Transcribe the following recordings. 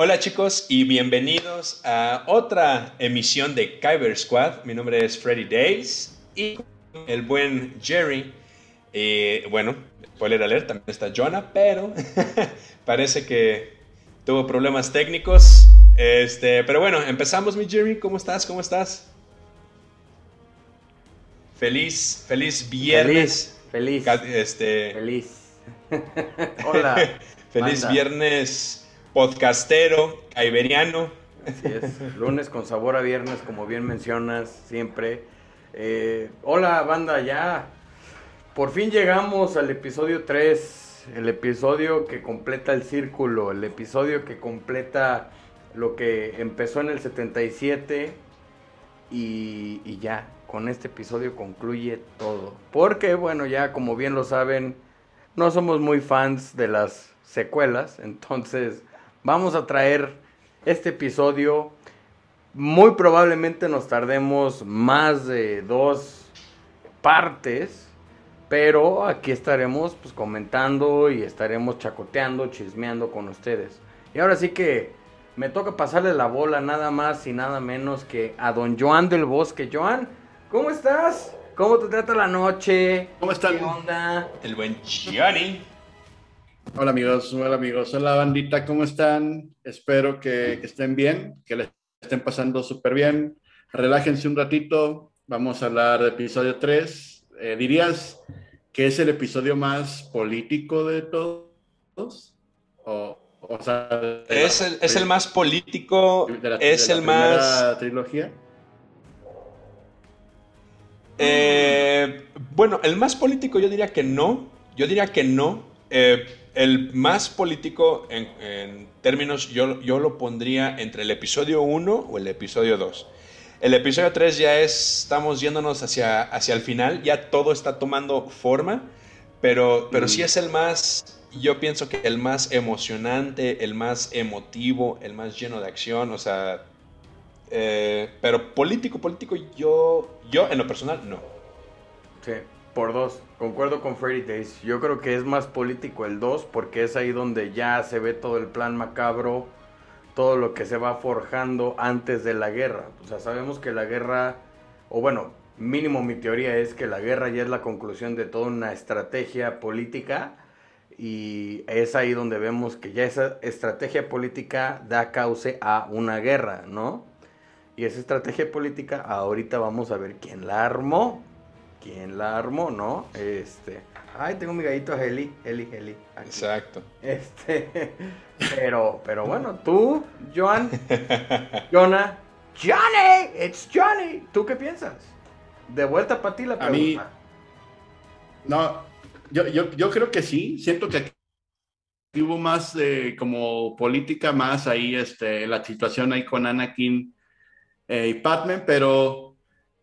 Hola chicos y bienvenidos a otra emisión de Kyber Squad. Mi nombre es Freddy Days y el buen Jerry. Eh, bueno, spoiler alert, también está Jonah, pero parece que tuvo problemas técnicos. Este, pero bueno, empezamos mi Jerry. ¿Cómo estás? ¿Cómo estás? Feliz, feliz viernes. Feliz. Este, feliz. Hola. feliz viernes podcastero, iberiano. Así es, lunes con sabor a viernes, como bien mencionas siempre. Eh, hola banda, ya por fin llegamos al episodio 3, el episodio que completa el círculo, el episodio que completa lo que empezó en el 77 y, y ya, con este episodio concluye todo. Porque bueno, ya como bien lo saben, no somos muy fans de las secuelas, entonces vamos a traer este episodio. Muy probablemente nos tardemos más de dos partes, pero aquí estaremos pues comentando y estaremos chacoteando, chismeando con ustedes. Y ahora sí que me toca pasarle la bola nada más y nada menos que a don Joan del Bosque. Joan, ¿cómo estás? ¿Cómo te trata la noche? ¿Cómo están? ¿Qué onda? El buen Gianni. Hola amigos, hola amigos, hola bandita, ¿cómo están? Espero que, estén bien, que les estén pasando súper bien. Relájense un ratito, vamos a hablar de episodio 3. Eh, ¿Dirías que es el episodio más político de todos? O, sea, es, el, es el más político, es el más... trilogía? Eh, bueno, el más político yo diría que no, yo diría que no. Eh, el más político en, términos, yo, yo, lo pondría entre el episodio 1 o el episodio 2. El episodio 3 ya es, estamos yéndonos hacia, hacia el final, ya todo está tomando forma, pero, pero sí mm. es el más, yo pienso que el más emocionante, el más emotivo, el más lleno de acción, o sea, eh, pero político, político, yo, yo en lo personal no. Sí. Por dos, concuerdo con Freddy Days. Yo creo que es más político el 2 porque es ahí donde ya se ve todo el plan macabro, todo lo que se va forjando antes de la guerra. O sea, sabemos que la guerra, o bueno, mínimo mi teoría es que la guerra ya es la conclusión de toda una estrategia política y es ahí donde vemos que ya esa estrategia política da cauce a una guerra, ¿no? Y esa estrategia política ahorita vamos a ver quién la armó quién la armó, ¿no? Este, ay, tengo mi gallito Heli, Heli, Heli. Exacto. Este, pero, pero bueno, tú, Joan, Jonah, Johnny, it's Johnny. ¿Tú qué piensas? De vuelta para ti la pregunta. A mí, no, yo, yo, yo creo que sí. Siento que hubo más eh, como política, más ahí este, la situación ahí con Anakin eh, y Padme, pero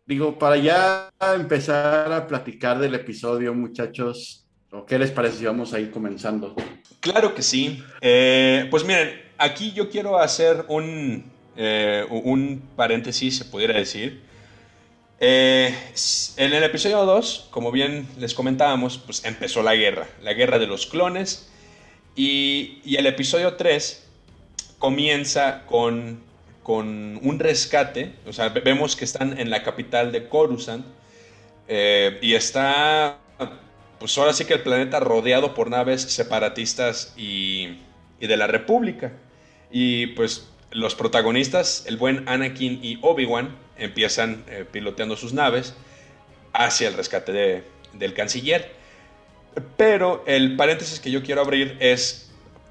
Digo, para ya empezar a platicar del episodio, muchachos, ¿qué les parece si vamos a ir comenzando? Claro que sí. Eh, pues miren, aquí yo quiero hacer un, eh, un paréntesis, se pudiera decir. Eh, en el episodio 2, como bien les comentábamos, pues empezó la guerra, la guerra de los clones. Y, y el episodio 3 comienza con con un rescate, o sea, vemos que están en la capital de Coruscant eh, y está, pues ahora sí que el planeta rodeado por naves separatistas y, de la República. Y pues los protagonistas, el buen Anakin y Obi-Wan, empiezan eh, piloteando sus naves hacia el rescate del canciller. Pero el paréntesis que yo quiero abrir es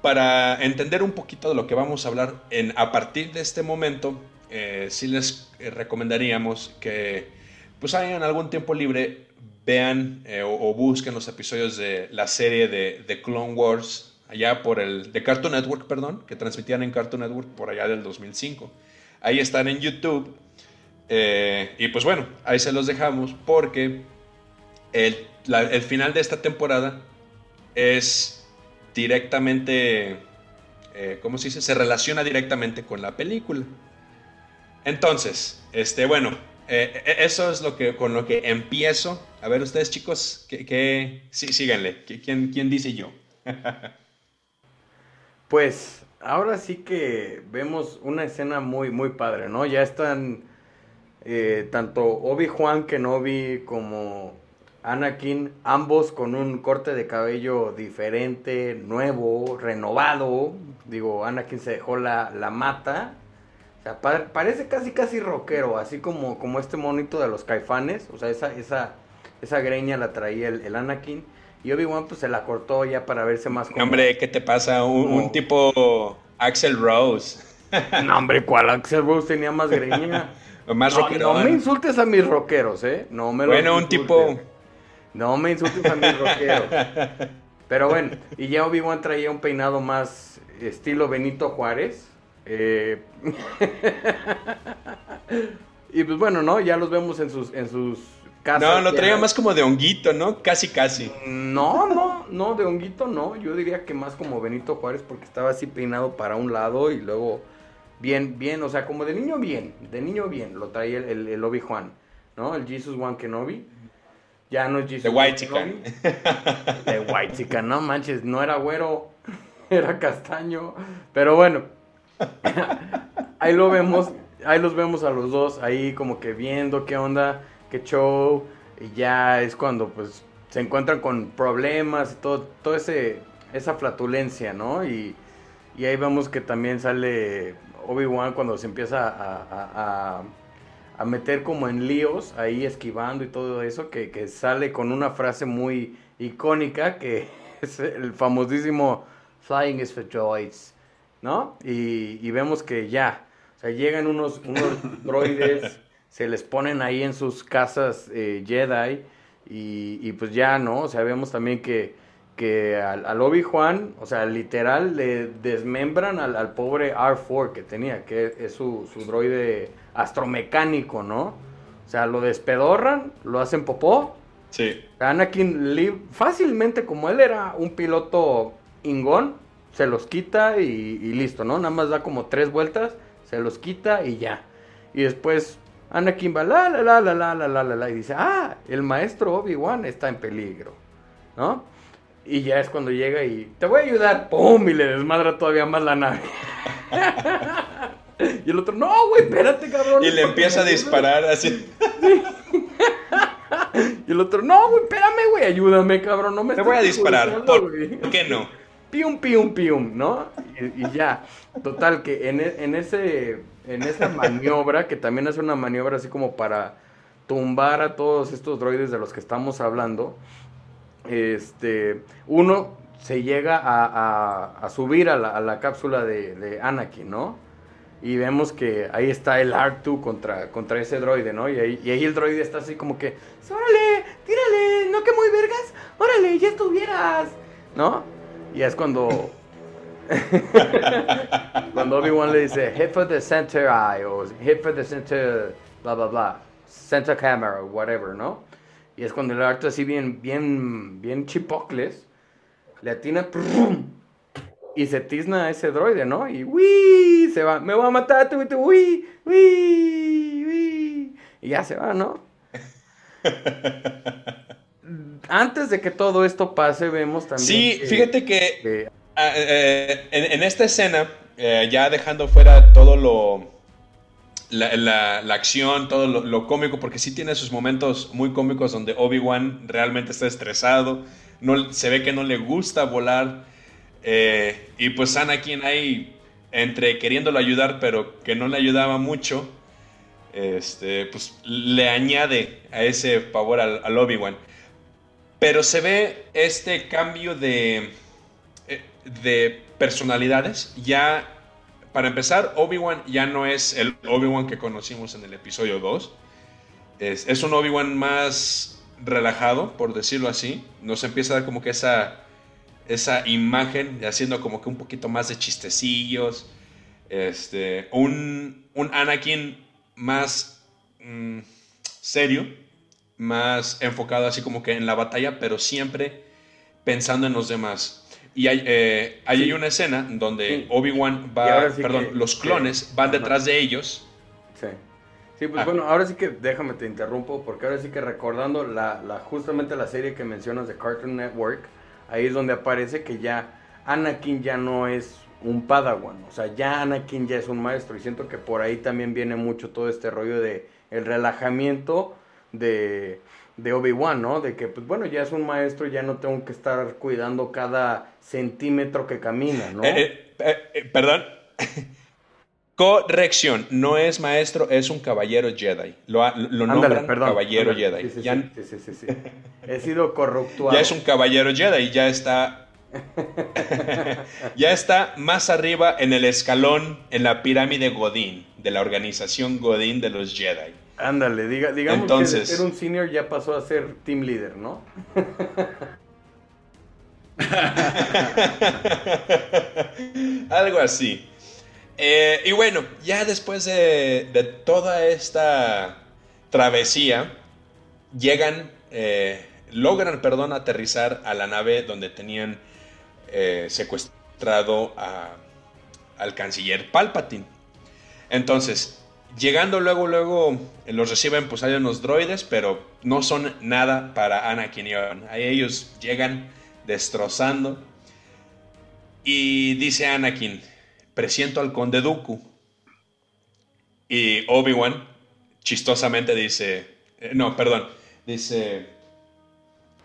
para entender un poquito de lo que vamos a hablar en, a partir de este momento, eh, sí les eh, recomendaríamos que pues hayan algún tiempo libre, vean eh, o, busquen los episodios de la serie de, Clone Wars, allá por el, de Cartoon Network, perdón, que transmitían en Cartoon Network por allá del 2005. Ahí están en YouTube. y pues bueno, ahí se los dejamos porque el final de esta temporada es directamente, eh, ¿cómo se dice? Se relaciona directamente con la película. Entonces, este, bueno, eh, eh, eso es lo que, con lo que empiezo. A ver, ustedes chicos, que, sí, síganle. ¿Quién, ¿Quién dice yo? pues ahora sí que vemos una escena muy, muy padre, ¿no? Ya están tanto Obi-Juan Kenobi como Anakin, ambos con un corte de cabello diferente, nuevo, renovado. Digo, Anakin se dejó la, la mata. O sea, parece casi casi rockero, así como, como este monito de los caifanes. O sea, esa, esa, esa greña la traía el, el Anakin. Y Obi-Wan pues se la cortó ya para verse más como... Hombre, ¿qué te pasa? Un, tipo Axel Rose. no, hombre, ¿cuál Axel Rose tenía más greña? más no, No me insultes a mis rockeros, ¿eh? No me Bueno, un tipo... No me insultes a mis rockeros. Pero bueno, y ya Obi-Wan traía un peinado más estilo Benito Juárez. Eh... y pues bueno, ¿no? Ya los vemos en sus, en sus no, lo traía más como de honguito, ¿no? Casi, casi. No, no, no, de honguito no. Yo diría que más como Benito Juárez porque estaba así peinado para un lado y luego bien, bien, o sea, como de niño bien, de niño bien, lo traía el, el, Obi-Juan, ¿no? El Jesus Juan Kenobi. Ya no es Jesus. De White Chicken. De White Chicken, no manches, no era güero, era castaño. Pero bueno, ahí lo vemos, ahí los vemos a los dos, ahí como que viendo qué onda qué show, y ya es cuando pues se encuentran con problemas y todo, todo ese, esa flatulencia, ¿no? Y, ahí vemos que también sale Obi-Wan cuando se empieza a, a, meter como en líos, ahí esquivando y todo eso, que, sale con una frase muy icónica, que es el famosísimo Flying is for droids, ¿no? Y, y vemos que ya, o sea, llegan unos, unos droides se les ponen ahí en sus casas eh, Jedi y, pues ya, ¿no? O sea, vemos también que, que al, Obi-Juan, o sea, literal le desmembran al, pobre R4 que tenía, que es su, su droide astromecánico, ¿no? O sea, lo despedorran, lo hacen popó. Sí. Anakin fácilmente, como él era un piloto ingón, se los quita y, y, listo, ¿no? Nada más da como tres vueltas, se los quita y ya. Y después Anakin va la la la la la la la la la y dice, ah, el maestro Obi-Wan está en peligro, ¿no? Y ya es cuando llega y te voy a ayudar, ¡pum! Y le desmadra todavía más la nave. y el otro, no, güey, espérate, cabrón. Y le empieza a disparar así. y el otro, no, güey, espérame, güey, ayúdame, cabrón, no me Te voy a disparar, ¿por qué no? Pium, pium, pium, ¿no? Y, y ya, total, que en, en ese en esa maniobra, que también es una maniobra así como para tumbar a todos estos droides de los que estamos hablando, este, uno se llega a, subir a la, cápsula de, Anakin, ¿no? Y vemos que ahí está el R2 contra, contra ese droide, ¿no? Y ahí, el droide está así como que, órale, tírale, no que muy vergas, órale, ya estuvieras, ¿no? Y es cuando Cuando Obi-Wan le dice, hit for the center eye, o hit for the center, bla, bla, bla, center camera, whatever, ¿no? Y es cuando el arte así bien, bien, bien chipocles, le atina, y se tizna ese droide, ¿no? Y ¡uy! Se va, me voy a matar, ¡uy! ¡uy! ¡uy! Y ya se va, ¿no? Antes de que todo esto pase, vemos también. Sí, fíjate que Ah, eh, en, esta escena, eh, ya dejando fuera todo lo. La, acción, todo lo, cómico, porque sí tiene sus momentos muy cómicos donde Obi-Wan realmente está estresado, no, se ve que no le gusta volar, eh, y pues Anakin ahí, entre queriéndolo ayudar, pero que no le ayudaba mucho, este, pues le añade a ese favor al Obi-Wan. Pero se ve este cambio de de personalidades, ya, para empezar, Obi-Wan ya no es el Obi-Wan que conocimos en el episodio 2. Es, un Obi-Wan más relajado, por decirlo así. Nos empieza a dar como que esa, esa imagen, haciendo como que un poquito más de chistecillos. Este, un, un Anakin más mm, serio, más enfocado así como que en la batalla, pero siempre pensando en los demás. Y hay, eh, hay una escena donde Obi-Wan va, perdón, los clones van detrás de ellos. Sí. Sí, pues ah. bueno, ahora sí que déjame te interrumpo, porque ahora sí que recordando la, la, justamente la serie que mencionas de Cartoon Network, ahí es donde aparece que ya Anakin ya no es un Padawan. O sea, ya Anakin ya es un maestro. Y siento que por ahí también viene mucho todo este rollo de el relajamiento de, de Obi-Wan, ¿no? De que, pues bueno, ya es un maestro, ya no tengo que estar cuidando cada centímetro que camina, ¿no? Eh, eh, eh, perdón. Corrección, no es maestro, es un caballero Jedi. Lo, lo nombran caballero Jedi. Sí, sí, sí, sí, He sido corruptuado. Ya es un caballero Jedi, ya está. ya está más arriba en el escalón, en la pirámide Godín, de la organización Godín de los Jedi. Ándale, diga, digamos Entonces, que era un senior ya pasó a ser team leader, ¿no? Algo así. Eh, y bueno, ya después de, toda esta travesía, llegan, eh, logran, perdón, aterrizar a la nave donde tenían eh, secuestrado al canciller Palpatine. Entonces, llegando luego, luego, los reciben, pues hay unos droides, pero no son nada para Anakin y Obi-Wan. Ellos llegan destrozando. Y dice Anakin, presiento al conde Dooku. Y Obi-Wan chistosamente dice, eh, no, perdón, dice,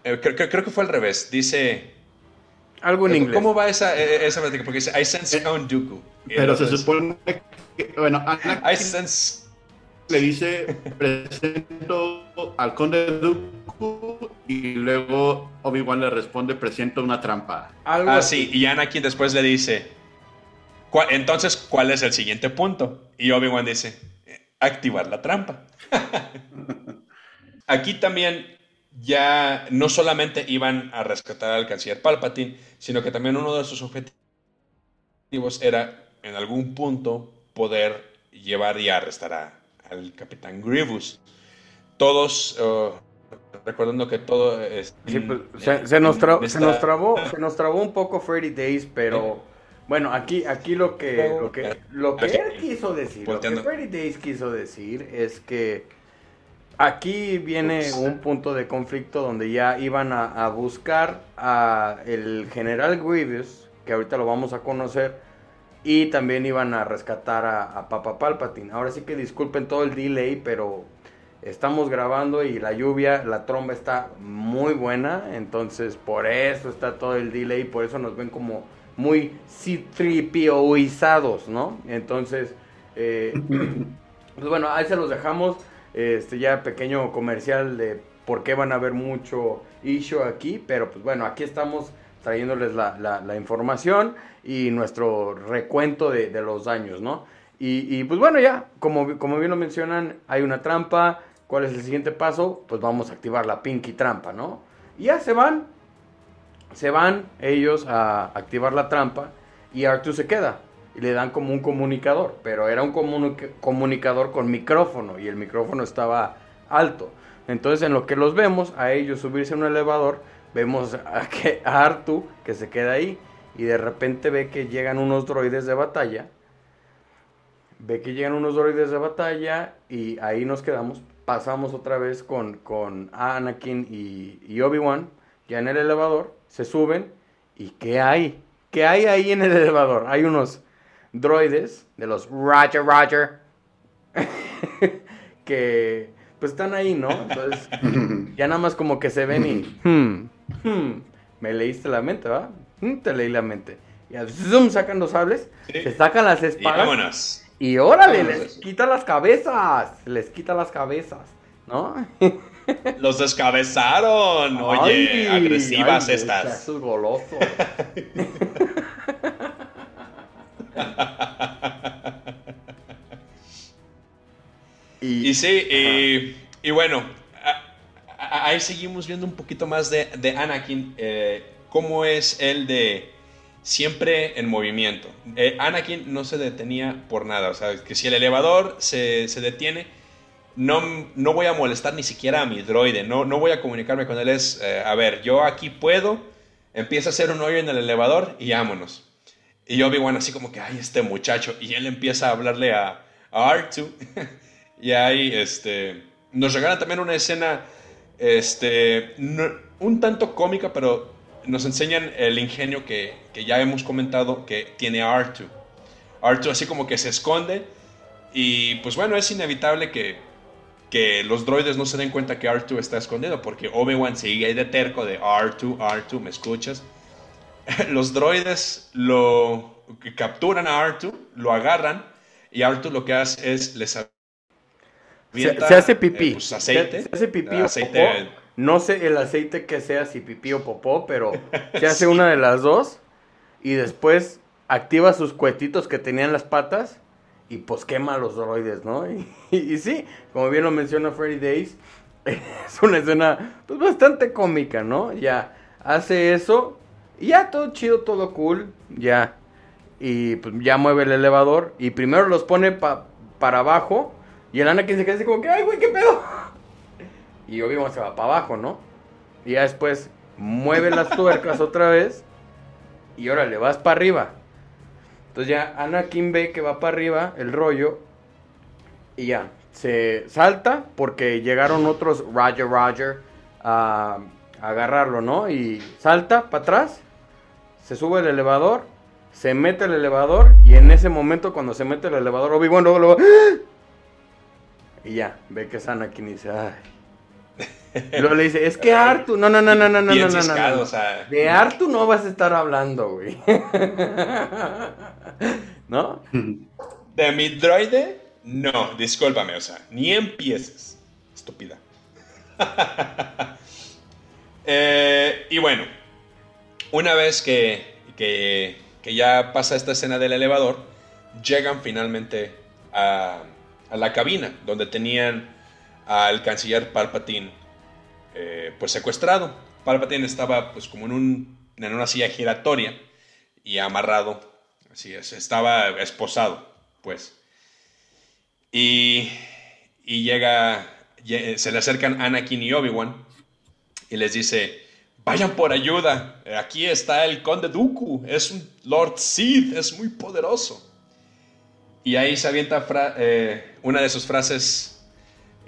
eh, creo, que fue al revés, dice... Algo en inglés. ¿Cómo va esa, eh, esa Porque dice, I sense Count Dooku. Pero se supone que, bueno, I sense... le dice, presento al conde Dooku y luego Obi-Wan le responde, presento una trampa. ah, sí, y Anakin después le dice, entonces, ¿cuál es el siguiente punto? Y Obi-Wan dice, activar la trampa. Aquí también ya no solamente iban a rescatar al canciller Palpatine, sino que también uno de sus objetivos era en algún punto poder llevar y arrestar al capitán Grievous. Todos, uh, recordando que todo... Es, pues, se, nos trabó, se, nos trabó, un poco Freddy Days, pero... Bueno, aquí, aquí lo que, lo que, lo que él quiso decir, lo que Freddy Days quiso decir es que aquí viene un punto de conflicto donde ya iban a, buscar a el general Grievous, que ahorita lo vamos a conocer, y también iban a rescatar a, a Papa Palpatine. Ahora sí que disculpen todo el delay, pero estamos grabando y la lluvia, la tromba está muy buena, entonces por eso está todo el delay, por eso nos ven como muy citripioizados, ¿no? Entonces, eh, pues bueno, ahí se los dejamos. Este ya pequeño comercial de por qué van a haber mucho issue aquí, pero pues bueno, aquí estamos trayéndoles la, información y nuestro recuento de, los daños, ¿no? Y, pues bueno, ya, como, como bien lo mencionan, hay una trampa. ¿Cuál es el siguiente paso? Pues vamos a activar la Pinky trampa, ¿no? Y ya se van se van ellos a activar la trampa y Arthur se queda y le dan como un comunicador, pero era un comunicador con micrófono y el micrófono estaba alto. Entonces en lo que los vemos, a ellos subirse en un elevador, vemos a, que, a Artu que se queda ahí y de repente ve que llegan unos droides de batalla. Ve que llegan unos droides de batalla y ahí nos quedamos. Pasamos otra vez con, con Anakin y, y Obi-Wan ya en el elevador se suben y ¿qué hay? ¿Qué hay ahí en el elevador? Hay unos droides de los Roger Roger que pues están ahí, ¿no? Entonces ya nada más como que se ven y hmm, hmm, me leíste la mente, ¿va? Hmm, te leí la mente. Y zoom, sacan los sables, se sacan las espadas. Y, y órale, les quita las cabezas, les quita las cabezas, ¿no? Los descabezaron. Oye, agresivas estas. goloso. y, sí, y, bueno, ahí seguimos viendo un poquito más de, Anakin. Eh, cómo es el de siempre en movimiento. Eh, Anakin no se detenía por nada. O sea, que si el elevador se, se detiene no, no voy a molestar ni siquiera a mi droide, no, no voy a comunicarme con él, es, eh, a ver, yo aquí puedo, empieza a hacer un hoyo en el elevador y vámonos. Y yo Obi-Wan así como que, ay, este muchacho, y él empieza a hablarle a, a R2, y ahí, este, nos regalan también una escena, este, un tanto cómica, pero nos enseñan el ingenio que, que ya hemos comentado que tiene R2. R2 así como que se esconde y pues bueno, es inevitable que, que los droides no se den cuenta que R2 está escondido porque Obi-Wan sigue ahí de terco de R2, R2, ¿me escuchas? los droides lo capturan a R2, lo agarran y R2 lo que hace es les se, hace pipí. Eh, pues, aceite. Se, hace pipí aceite. No sé el aceite que sea, si pipí o popó, pero se hace una de las dos. Y después activa sus cuetitos que tenían las patas y pues quema los droides, ¿no? Y, sí, como bien lo menciona Freddy Days, es una escena pues bastante cómica, ¿no? Ya hace eso y ya todo chido, todo cool, ya. Y pues ya mueve el elevador y primero los pone para abajo y el Anakin se queda así como que, ay, güey, ¿qué pedo? Y Obi-Wan se va para abajo, ¿no? Y ya después mueve las tuercas otra vez y ahora le vas para arriba. Entonces ya Anakin ve que va para arriba el rollo y ya se salta porque llegaron otros Roger Roger a, agarrarlo, ¿no? Y salta para atrás, se sube el elevador, se mete el elevador y en ese momento cuando se mete el elevador Obi-Wan luego, luego y ya, ve que es Anakin y dice, ay. Luego le dice, es que Artu, no, no, no, no, no, no, no, no, no. De Artu no vas a estar hablando, güey. ¿No? De mi droide, no, discúlpame, o sea, ni empieces, estúpida. eh, y bueno, una vez que, que, que ya pasa esta escena del elevador, llegan finalmente a a la cabina donde tenían al canciller Palpatine eh, pues secuestrado. Palpatine estaba pues como en, un, en una silla giratoria y amarrado, así es, estaba esposado, pues. Y, y llega, se le acercan Anakin y Obi-Wan y les dice, vayan por ayuda, aquí está el conde Dooku, es un Lord Sith, es muy poderoso. Y ahí se avienta eh, una de sus frases.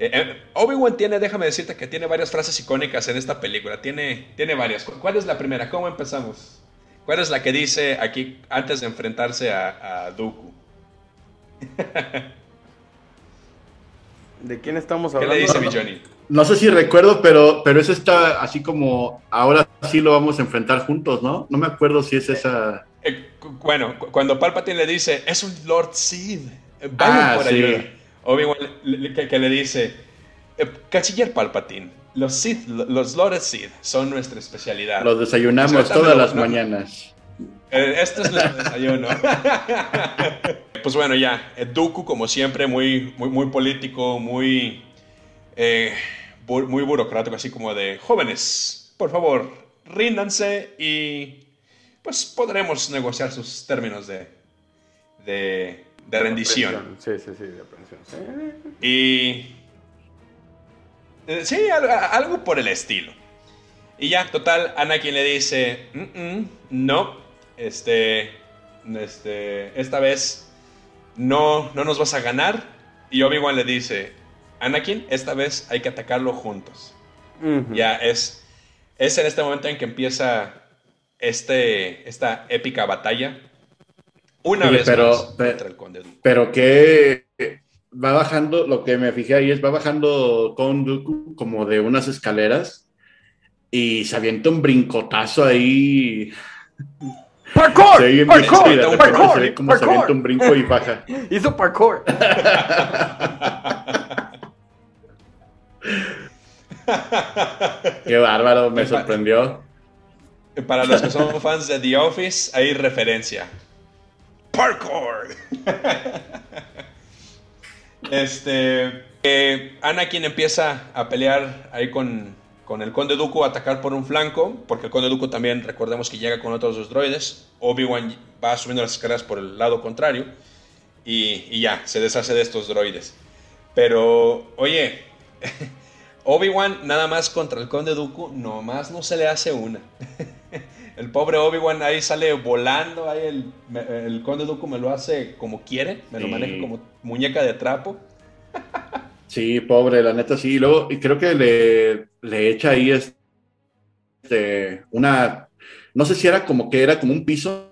Eh, eh, Obi-Wan tiene, déjame decirte que tiene varias frases icónicas en esta película. Tiene, tiene varias. ¿Cuál es la primera? ¿Cómo empezamos? ¿Cuál es la que dice aquí antes de enfrentarse a, a Dooku? ¿De quién estamos hablando? ¿Qué le dice mi Johnny? No sé si recuerdo, pero, pero eso está así como ahora sí lo vamos a enfrentar juntos, ¿no? No me acuerdo si es esa. Eh, bueno, cuando Palpatine le dice, es un Lord Sid, eh, vaya ah, por ayuda. Obi-Wan que, le dice, eh, Canciller Palpatine, los Sith, los Lord Sid son nuestra especialidad. Los desayunamos todas las mañanas. Esto es el desayuno. pues bueno, ya, Dooku como siempre, muy, muy, muy político, muy, muy burocrático, así como de, jóvenes, por favor, ríndanse y pues podremos negociar sus términos de, de, rendición. Sí, sí, sí, de aprensión. Y... Eh, sí, algo, por el estilo. Y ya, total, Anakin le dice, no, este, este, esta vez no, no nos vas a ganar. Y Obi-Wan le dice, Anakin, esta vez hay que atacarlo juntos. Ya es, es en este momento en que empieza este, esta épica batalla. Una vez pero, más contra el Conde Dooku. Pero que va bajando, lo que me fijé ahí es va bajando con Dooku como de unas escaleras y se avienta un brincotazo ahí. ¡Parkour! Se parkour, parkour, se ve como se avienta un brinco y baja. Hizo parkour. Qué bárbaro, me sorprendió. Para los que son fans de The Office, hay referencia. Parkour. este. Eh, Anakin empieza a pelear ahí con, el Conde Dooku, a atacar por un flanco, porque el Conde Dooku también, recordemos que llega con otros dos droides. Obi-Wan va subiendo las escaleras por el lado contrario y, y ya, se deshace de estos droides. Pero, oye, Obi-Wan nada más contra el Conde Dooku, nomás no se le hace una. el pobre Obi-Wan ahí sale volando, ahí el, el, Conde Dooku me lo hace como quiere, me lo maneja como muñeca de trapo. sí, pobre, la neta sí. Y luego y creo que le, le echa ahí este, una, no sé si era como que era como un piso,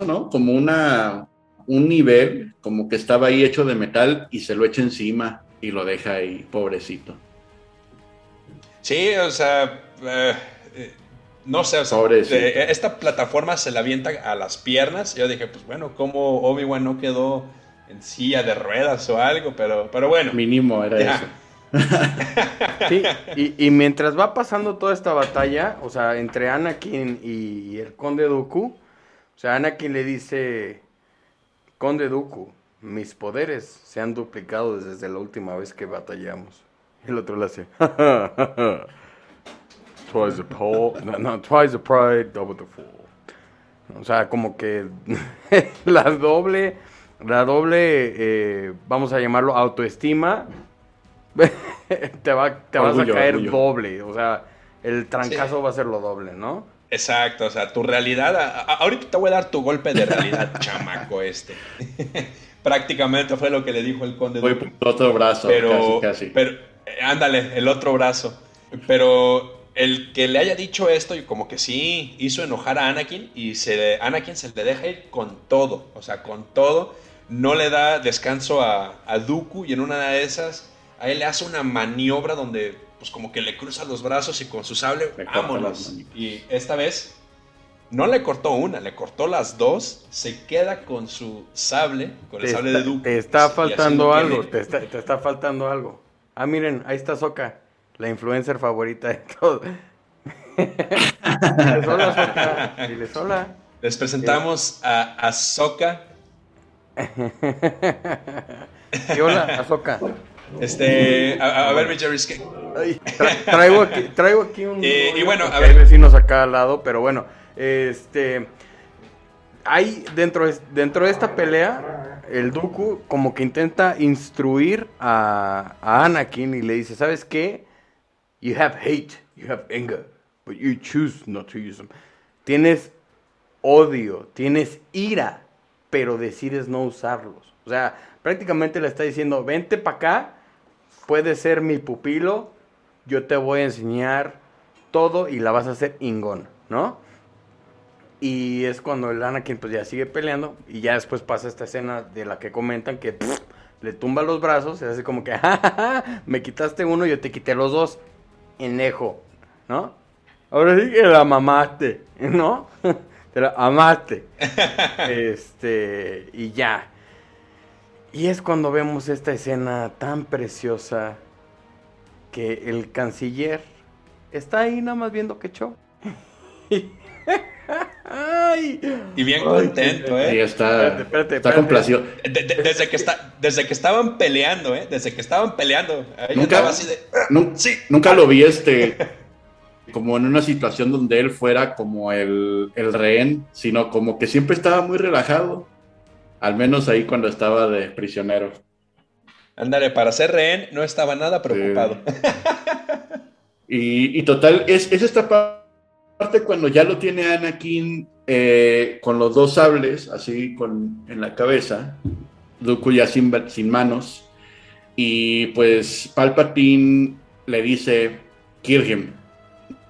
¿no? Como una, un nivel, como que estaba ahí hecho de metal y se lo echa encima y lo deja ahí, pobrecito. Sí, o sea, eh, eh, no sé, o sea, eh, esta plataforma se la avienta a las piernas. Yo dije, pues bueno, ¿cómo Obi-Wan no quedó en silla de ruedas o algo? Pero, pero bueno. Mínimo era eso. sí, y, mientras va pasando toda esta batalla, o sea, entre Anakin y el Conde Dooku, o sea, Anakin le dice, Conde Dooku, mis poderes se han duplicado desde la última vez que batallamos. El otro le hace, twice the power, no, twice the pride, double the fall. O sea, como que la doble, la doble, eh, vamos a llamarlo autoestima, te va, te vas a caer doble. O sea, el trancazo va a ser lo doble, ¿no? Exacto, o sea, tu realidad. ahorita te voy a dar tu golpe de realidad, chamaco este. Prácticamente fue lo que le dijo el conde. Voy por otro brazo, pero, casi, Pero, eh, ándale, el otro brazo. Pero el que le haya dicho esto, y como que sí hizo enojar a Anakin, y se, Anakin se le deja ir con todo, o sea, con todo. No le da descanso a, a Dooku, y en una de esas Ahí le hace una maniobra donde, pues como que le cruza los brazos y con su sable, vámonos. Y esta vez no le cortó una, le cortó las dos, se queda con su sable, con el sable de Duke. Te está faltando algo, te está, faltando algo. Ah, miren, ahí está Soka, la influencer favorita de todos. hola, Diles hola. Les presentamos a, a Soka. y hola, Azoka. Este, a, ver, mi Jerry, traigo, aquí, traigo aquí un. Eh, y bueno, a ver. Hay vecinos acá al lado, pero bueno, este. Hay dentro de, dentro de esta pelea, el Dooku como que intenta instruir a, a Anakin y le dice: ¿Sabes qué? You have hate, you have anger, but you choose not to use them. Tienes odio, tienes ira, pero decides no usarlos. O sea, prácticamente le está diciendo: Vente para acá puedes ser mi pupilo, yo te voy a enseñar todo y la vas a hacer ingón, ¿no? Y es cuando el Anakin pues ya sigue peleando y ya después pasa esta escena de la que comentan que le tumba los brazos y hace como que, me quitaste uno, yo te quité los dos, enejo, ¿no? Ahora sí que la mamaste, ¿no? te la amaste. este, y ya. Y es cuando vemos esta escena tan preciosa que el canciller está ahí nada más viendo que show. y bien contento, ¿eh? Sí, está, está complacido. desde, que está, desde que estaban peleando, ¿eh? Desde que estaban peleando. Nunca, así de, sí. nunca lo vi este como en una situación donde él fuera como el, el rehén, sino como que siempre estaba muy relajado. Al menos ahí cuando estaba de prisionero. Ándale, para ser rehén no estaba nada preocupado. y, total, es, esta parte cuando ya lo tiene Anakin eh, con los dos sables, así con, en la cabeza, Dooku ya sin, manos, y pues Palpatine le dice, kill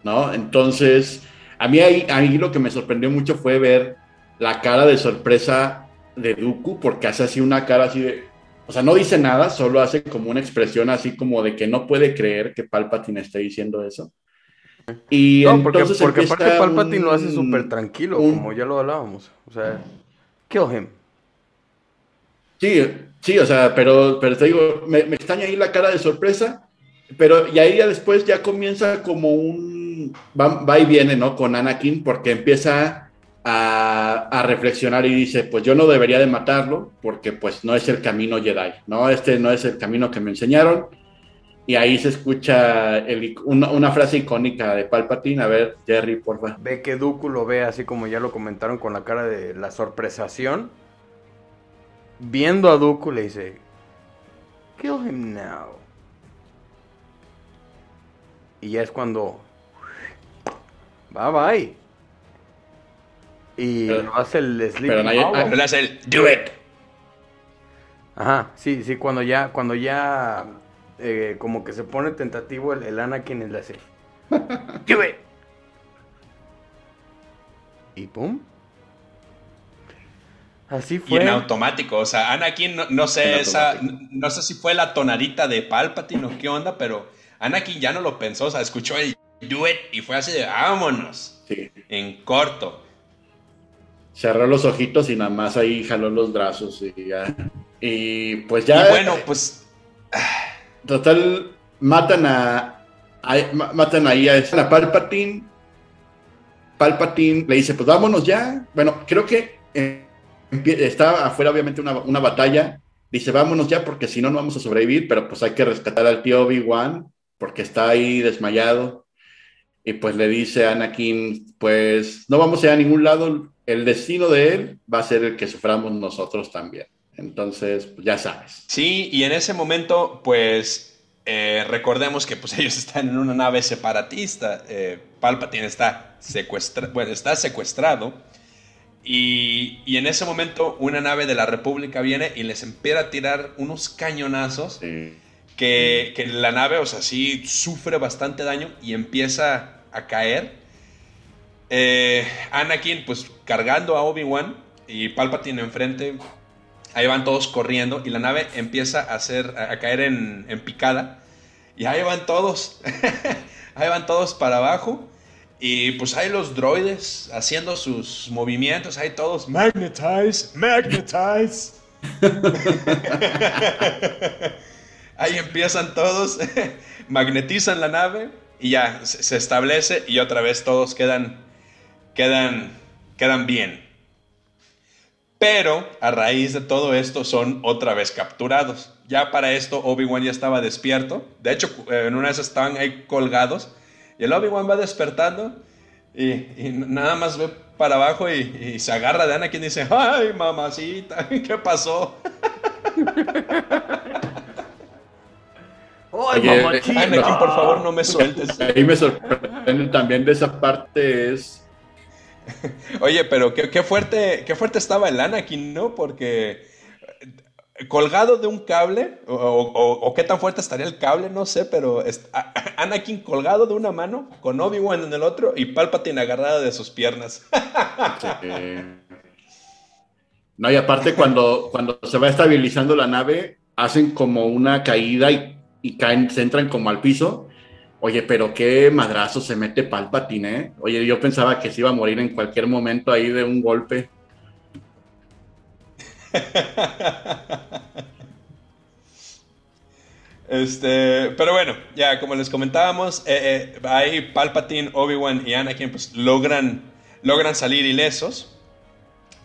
¿no? Entonces, a mí ahí lo que me sorprendió mucho fue ver la cara de sorpresa de Dooku porque hace así una cara así de... O sea, no dice nada, solo hace como una expresión así como de que no puede creer que Palpatine esté diciendo eso. Y no, porque, porque aparte Palpatine lo hace súper tranquilo, como ya lo hablábamos. O sea, kill him. Sí, sí, o sea, pero, pero te digo, me, me extraña ahí la cara de sorpresa, pero y ahí ya después ya comienza como un... Va, va y viene, ¿no? Con Anakin, porque empieza a, reflexionar y dice, pues yo no debería de matarlo porque pues no es el camino Jedi, ¿no? Este no es el camino que me enseñaron. Y ahí se escucha una, frase icónica de Palpatine. A ver, Jerry, por favor. Ve que Dooku lo ve así como ya lo comentaron con la cara de la sorpresación. Viendo a Dooku le dice, kill him now. Y ya es cuando... Bye bye. Y lo hace el Sleep Pero nadie, ah, lo hace el Do It. Ajá, sí, sí, cuando ya, cuando ya eh, como que se pone tentativo el, el Anakin le hace Do It. Y pum. Así fue. Y en automático, o sea, Anakin, no, sé, esa, no, sé si fue la tonadita de Palpatine o qué onda, pero Anakin ya no lo pensó, o sea, escuchó el do it y fue así de vámonos. Sí. En corto. Cerró los ojitos y nada más ahí jaló los brazos y ya. Y pues ya. Y bueno, pues. Total, matan a. matan ahí a, a Palpatine. Palpatine le dice: Pues vámonos ya. Bueno, creo que. Eh, está afuera obviamente una, batalla, dice vámonos ya porque si no no vamos a sobrevivir, pero pues hay que rescatar al tío Obi-Wan porque está ahí desmayado. Y pues le dice a Anakin, pues no vamos a ir a ningún lado, el destino de él va a ser el que suframos nosotros también. Entonces, pues, ya sabes. Sí, y en ese momento, pues eh, recordemos que pues ellos están en una nave separatista. Eh, Palpatine está, secuestra bueno, está secuestrado y, en ese momento una nave de la República viene y les empieza a tirar unos cañonazos que, la nave, o sea, sí sufre bastante daño y empieza a caer. Eh, Anakin, pues cargando a Obi-Wan y Palpatine enfrente, ahí van todos corriendo y la nave empieza a, a, caer en, picada. Y ahí van todos, ahí van todos para abajo. Y pues hay los droides haciendo sus movimientos, hay todos magnetize, magnetize. Ahí empiezan todos, magnetizan la nave y ya se establece y otra vez todos quedan, quedan, quedan bien. Pero a raíz de todo esto son otra vez capturados. Ya para esto Obi-Wan ya estaba despierto. De hecho, en una vez estaban ahí colgados y el Obi-Wan va despertando y, nada más ve para abajo y, se agarra de Anakin y dice, ay, mamacita, ¿qué pasó? Ay, mamachita. Anakin, por favor, no me sueltes. Ahí me sorprende también de esa parte es... Oye, pero qué, fuerte, qué fuerte estaba el Anakin, ¿no? Porque colgado de un cable, o, qué tan fuerte estaría el cable, no sé, pero Anakin colgado de una mano, con Obi-Wan en el otro y Palpatine agarrada de sus piernas. No, y aparte cuando, cuando se va estabilizando la nave, hacen como una caída y, y caen, se entran como al piso. Oye, pero qué madrazo se mete Palpatine, ¿eh? Oye, yo pensaba que se iba a morir en cualquier momento ahí de un golpe. Este, pero bueno, ya como les comentábamos, eh, eh, ahí Palpatine, Obi-Wan y Anakin pues logran, logran salir ilesos,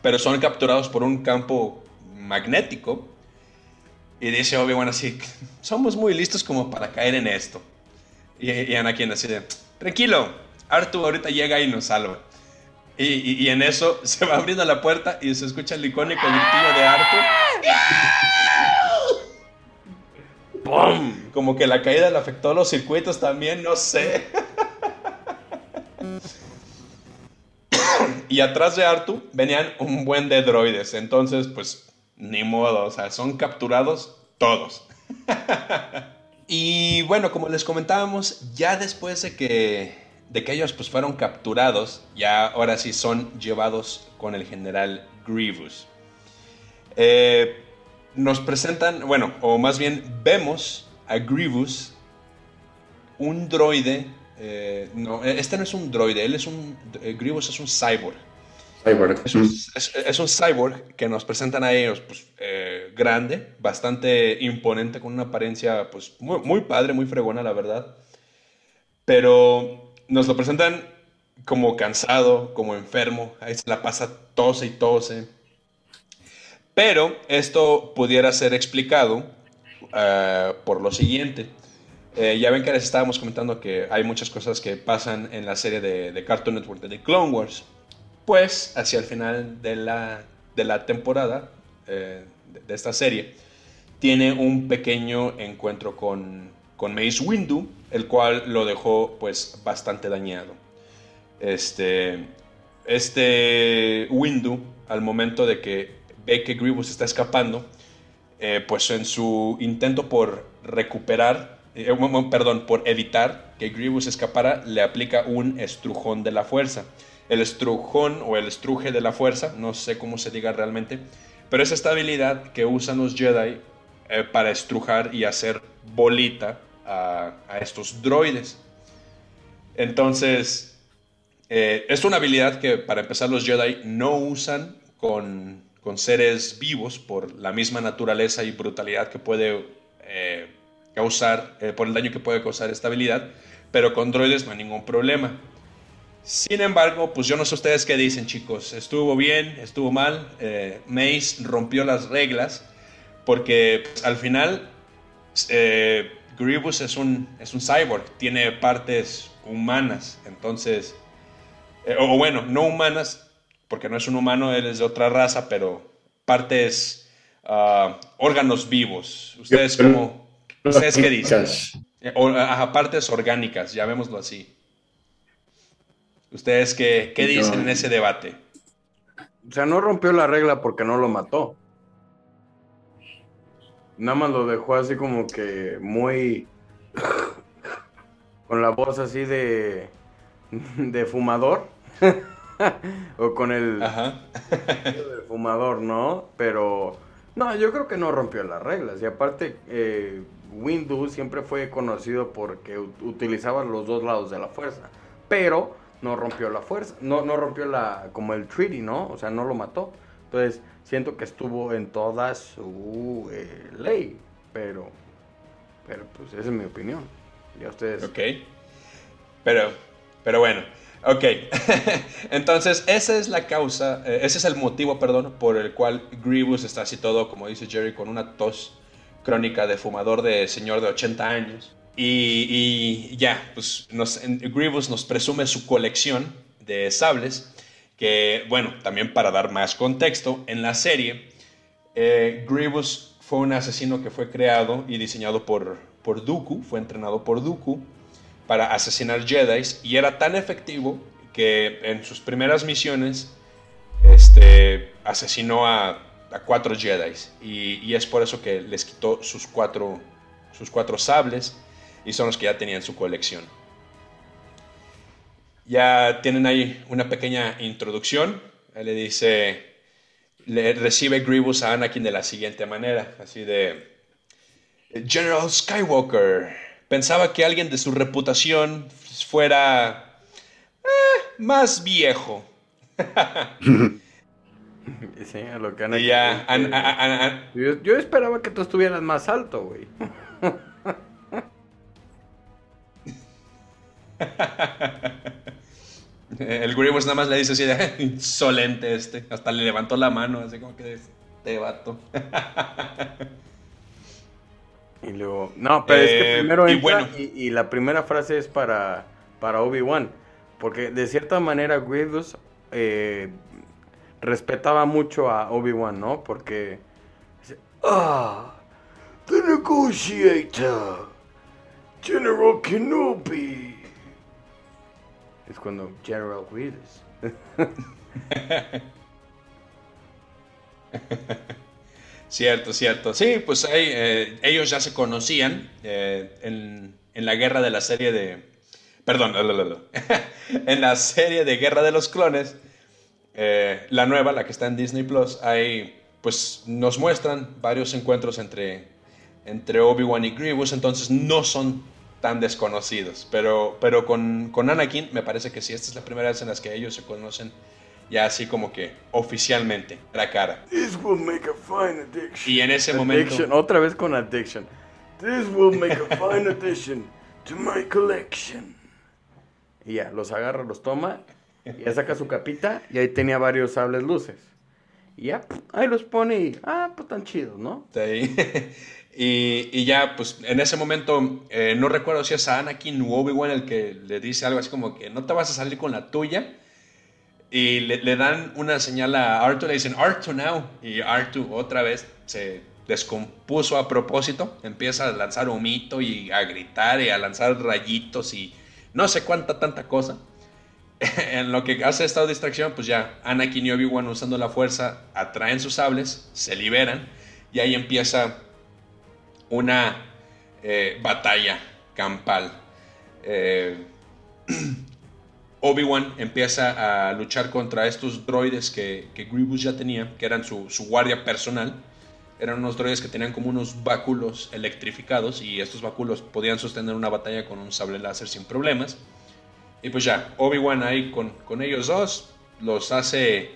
pero son capturados por un campo magnético. Y dice Obi-Wan así, somos muy listos como para caer en esto. Y, y Anakin así de, tranquilo, Artu ahorita llega y nos salva. Y, en eso se va abriendo la puerta y se escucha el icónico gritillo de Arthur. ¡Pum! Como que la caída le afectó a los circuitos también, no sé. y atrás de Artu venían un buen de droides. Entonces, pues, ni modo. O sea, son capturados todos. y bueno, como les comentábamos, ya después de que de que ellos pues fueron capturados, ya ahora sí son llevados con el general Grievous. Eh, nos presentan, bueno, o más bien vemos a Grievous, un droide, eh, no, este no es un droide, él es un, eh, Grievous es un cyborg. Es, un, cyborg que nos presentan a ellos, pues, grande, bastante imponente, con una apariencia, pues, muy, padre, muy fregona, la verdad. Pero nos lo presentan como cansado, como enfermo, ahí se la pasa tose y tose. Pero esto pudiera ser explicado eh, por lo siguiente. Eh, ya ven que les estábamos comentando que hay muchas cosas que pasan en la serie de, Cartoon Network de The Clone Wars. Pues hacia el final de la, de la temporada eh, de, esta serie, tiene un pequeño encuentro con, con Mace Windu, el cual lo dejó pues bastante dañado. Este, este Windu, al momento de que ve que Grievous está escapando, eh, pues en su intento por recuperar, eh, perdón, por evitar que Grievous escapara, le aplica un estrujón de la fuerza. El estrujón o el estruje de la fuerza, no sé cómo se diga realmente, pero es esta habilidad que usan los Jedi eh, para estrujar y hacer bolita a, estos droides. Entonces, eh, es una habilidad que para empezar los Jedi no usan con, seres vivos por la misma naturaleza y brutalidad que puede eh, causar, por el daño que puede causar esta habilidad, pero con droides no hay ningún problema. Sin embargo, pues yo no sé ustedes qué dicen, chicos. Estuvo bien, estuvo mal. Eh, Mace rompió las reglas porque pues, al final eh, Grievous es un, es un cyborg, tiene partes humanas. Entonces, eh, o bueno, no humanas, porque no es un humano, él es de otra raza, pero partes, ah, órganos vivos. ¿Ustedes cómo? ¿Ustedes qué dicen? partes orgánicas, llamémoslo así. ¿Ustedes qué, dicen en ese debate? O sea, no rompió la regla porque no lo mató. Nada más lo dejó así como que muy... con la voz así de... de fumador. o con el... Ajá. de fumador, ¿no? Pero... No, yo creo que no rompió las reglas. Y aparte, eh, Windows siempre fue conocido porque utilizaba los dos lados de la fuerza. Pero no rompió la fuerza, no, no rompió la, como el treaty, ¿no? O sea, no lo mató. Entonces, siento que estuvo en toda su eh, ley, pero, pero pues esa es mi opinión. Ya ustedes. Ok. Pero, pero bueno, ok. Entonces, esa es la causa, eh, ese es el motivo, perdón, por el cual Grievous está así todo, como dice Jerry, con una tos crónica de fumador de señor de 80 años. Y, ya, pues nos, Grievous nos presume su colección de sables, que bueno, también para dar más contexto, en la serie, eh, Grievous fue un asesino que fue creado y diseñado por, por Dooku, fue entrenado por Dooku para asesinar Jedi y era tan efectivo que en sus primeras misiones este, asesinó a, cuatro Jedi y, y, es por eso que les quitó sus cuatro, sus cuatro sables y son los que ya tenían su colección. Ya tienen ahí una pequeña introducción. le dice, le recibe Grievous a Anakin de la siguiente manera, así de, General Skywalker, pensaba que alguien de su reputación fuera eh, más viejo. sí, a lo que Anakin. yo, yo esperaba que tú estuvieras más alto, güey. El Grievous nada más le dice así de insolente este. Hasta le levantó la mano, así como que te vato. y luego. No, pero es que eh, primero entra y, la primera frase es para, para Obi-Wan. Porque de cierta manera Grievous eh, respetaba mucho a Obi-Wan, ¿no? Porque. Ah, the negotiator, General Kenobi es cuando General Grievous. cierto, cierto. Sí, pues eh, ellos ya se conocían eh, en, la guerra de la serie de... Perdón, en la serie de Guerra de los Clones, eh, la nueva, la que está en Disney Plus, hay, pues nos muestran varios encuentros entre, entre Obi-Wan y Grievous, entonces no son tan desconocidos. Pero, pero con, con Anakin me parece que sí, esta es la primera vez en las que ellos se conocen ya así como que oficialmente, la cara. This will make a fine addiction. Y en ese momento... Otra vez con addiction. This will make a fine addition to my collection. Y ya, los agarra, los toma, y ya saca su capita, y ahí tenía varios sables luces. Y ya, ahí los pone y, ah, pues tan chidos, ¿no? Sí. Y, ya, pues en ese momento, eh, no recuerdo si es a Anakin o Obi-Wan el que le dice algo así como que no te vas a salir con la tuya. Y le, dan una señal a Arthur, le dicen Arthur now. Y Arthur otra vez se descompuso a propósito, empieza a lanzar humito y a gritar y a lanzar rayitos y no sé cuánta tanta cosa. en lo que hace esta distracción, pues ya Anakin y Obi-Wan usando la fuerza atraen sus sables, se liberan y ahí empieza una eh, batalla campal. Eh, Obi-Wan empieza a luchar contra estos droides que, que Grievous ya tenía, que eran su, su, guardia personal. Eran unos droides que tenían como unos báculos electrificados y estos báculos podían sostener una batalla con un sable láser sin problemas. Y pues ya, Obi-Wan ahí con, con ellos dos los hace,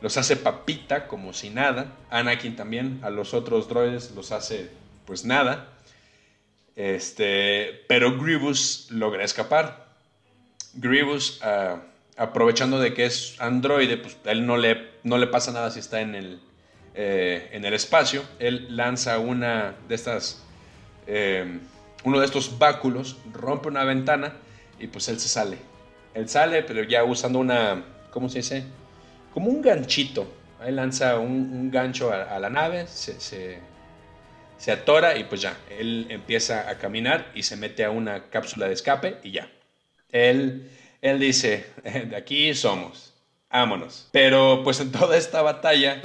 los hace papita como si nada. Anakin también a los otros droides los hace pues nada. Este, pero Grievous logra escapar. Grievous, ah, aprovechando de que es androide, pues a él no le, no le pasa nada si está en el, eh, en el espacio. Él lanza una de estas, eh, uno de estos báculos, rompe una ventana y pues él se sale. Él sale, pero ya usando una, ¿cómo se dice? Como un ganchito. Ahí lanza un, gancho a, la nave, se, se atora y pues ya, él empieza a caminar y se mete a una cápsula de escape y ya. Él, él dice, de aquí somos, vámonos. Pero pues en toda esta batalla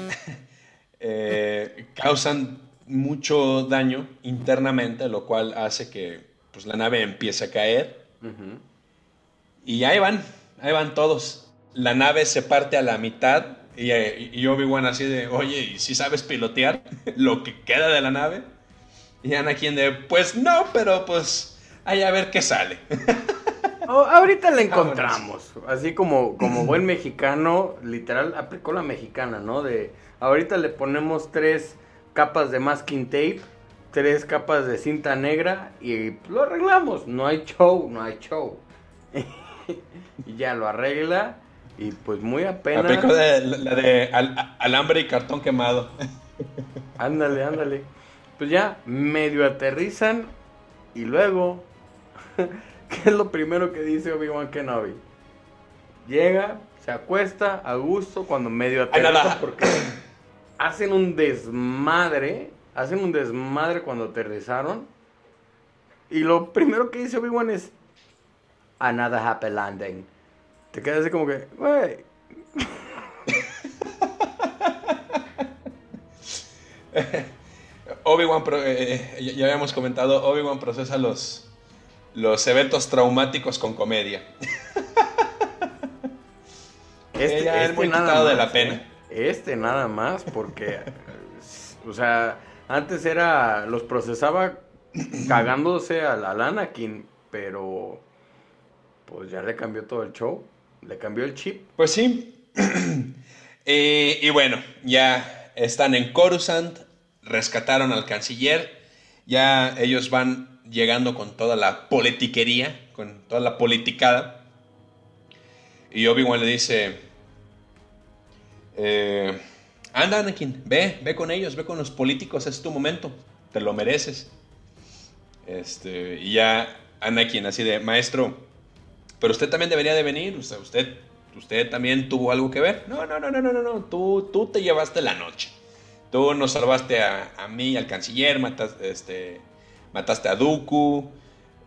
eh, causan mucho daño internamente, lo cual hace que pues, la nave empiece a caer. Y ahí van, ahí van todos. La nave se parte a la mitad y, y Obi-Wan así de, oye, ¿y si sabes pilotear lo que queda de la nave? Y Anakin de, pues no, pero pues ahí a ver qué sale. Oh, ahorita la encontramos. Así como, como buen mexicano, literal, aplicó la mexicana, ¿no? De ahorita le ponemos tres capas de masking tape, tres capas de cinta negra y lo arreglamos. No hay show, no hay show. y ya lo arregla y pues muy apenas. Aplicó de, la de alambre y cartón quemado. ándale, ándale. Pues ya medio aterrizan y luego ¿Qué es lo primero que dice Obi-Wan Kenobi? Llega, se acuesta a gusto cuando medio aterriza porque hacen un desmadre, hacen un desmadre cuando aterrizaron. Y lo primero que dice Obi-Wan es Another happy landing. Te quedas así como que, wey. Obi-Wan, eh, eh, ya habíamos comentado, Obi-Wan procesa los, los eventos traumáticos con comedia. Este, es este muy quitado de la pena. ¿eh? Este nada más, porque, o sea, antes era, los procesaba cagándose a la Anakin, pero pues ya le cambió todo el show, le cambió el chip. Pues sí. y, bueno, ya están en Coruscant, rescataron al canciller, ya ellos van llegando con toda la politiquería, con toda la politicada. Y Obi-Wan le dice, eh, anda Anakin, ve, ve con ellos, ve con los políticos, es tu momento, te lo mereces. Este, y ya Anakin así de, maestro, pero usted también debería de venir, usted, usted, usted también tuvo algo que ver. No, no, no, no, no, no, tú, tú te llevaste la noche. Tú nos salvaste a, a mí, al canciller, mataste, este, mataste a Dooku,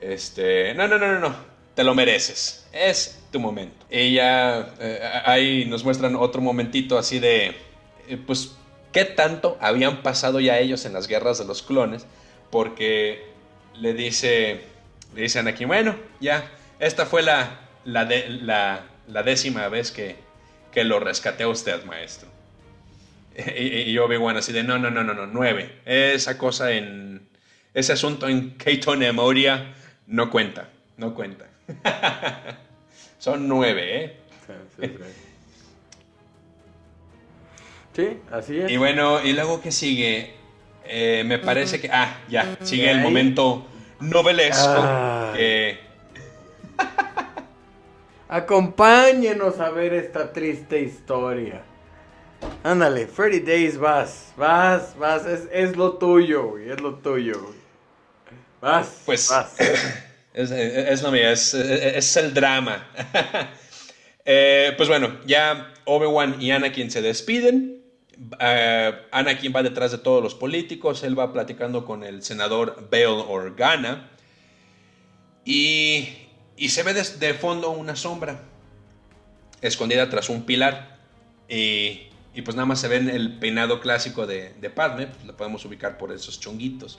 este, no, no, no, no, no, te lo mereces, es tu momento. Ella, eh, ahí nos muestran otro momentito así de, eh, pues, ¿qué tanto habían pasado ya ellos en las guerras de los clones? Porque le dice, le dice Anakin, bueno, ya, esta fue la, la, la, décima vez que, que lo rescaté a usted, maestro. Y, yo Obi-Wan así de, no, no, no, no, no, nueve. Esa cosa en, ese asunto en Keaton Emoria no cuenta, no cuenta. Son nueve, ¿eh? Sí, así es. Y bueno, y luego que sigue, eh, me parece que, ah, ya, sigue el momento novelesco. Acompáñenos a ver esta triste historia. Ándale, Freddy Days, vas, vas, vas, es, es lo tuyo, güey, es lo tuyo, güey. Pues Es, lo mío, es, el drama. Eh, pues bueno, ya Obi-Wan y Anakin se despiden. Uh, Anakin va detrás de todos los políticos, él va platicando con el senador Bail Organa. Y, y se ve de, fondo una sombra escondida tras un pilar. Y, y, pues nada más se ve el peinado clásico de, de Padme, pues lo podemos ubicar por esos chonguitos.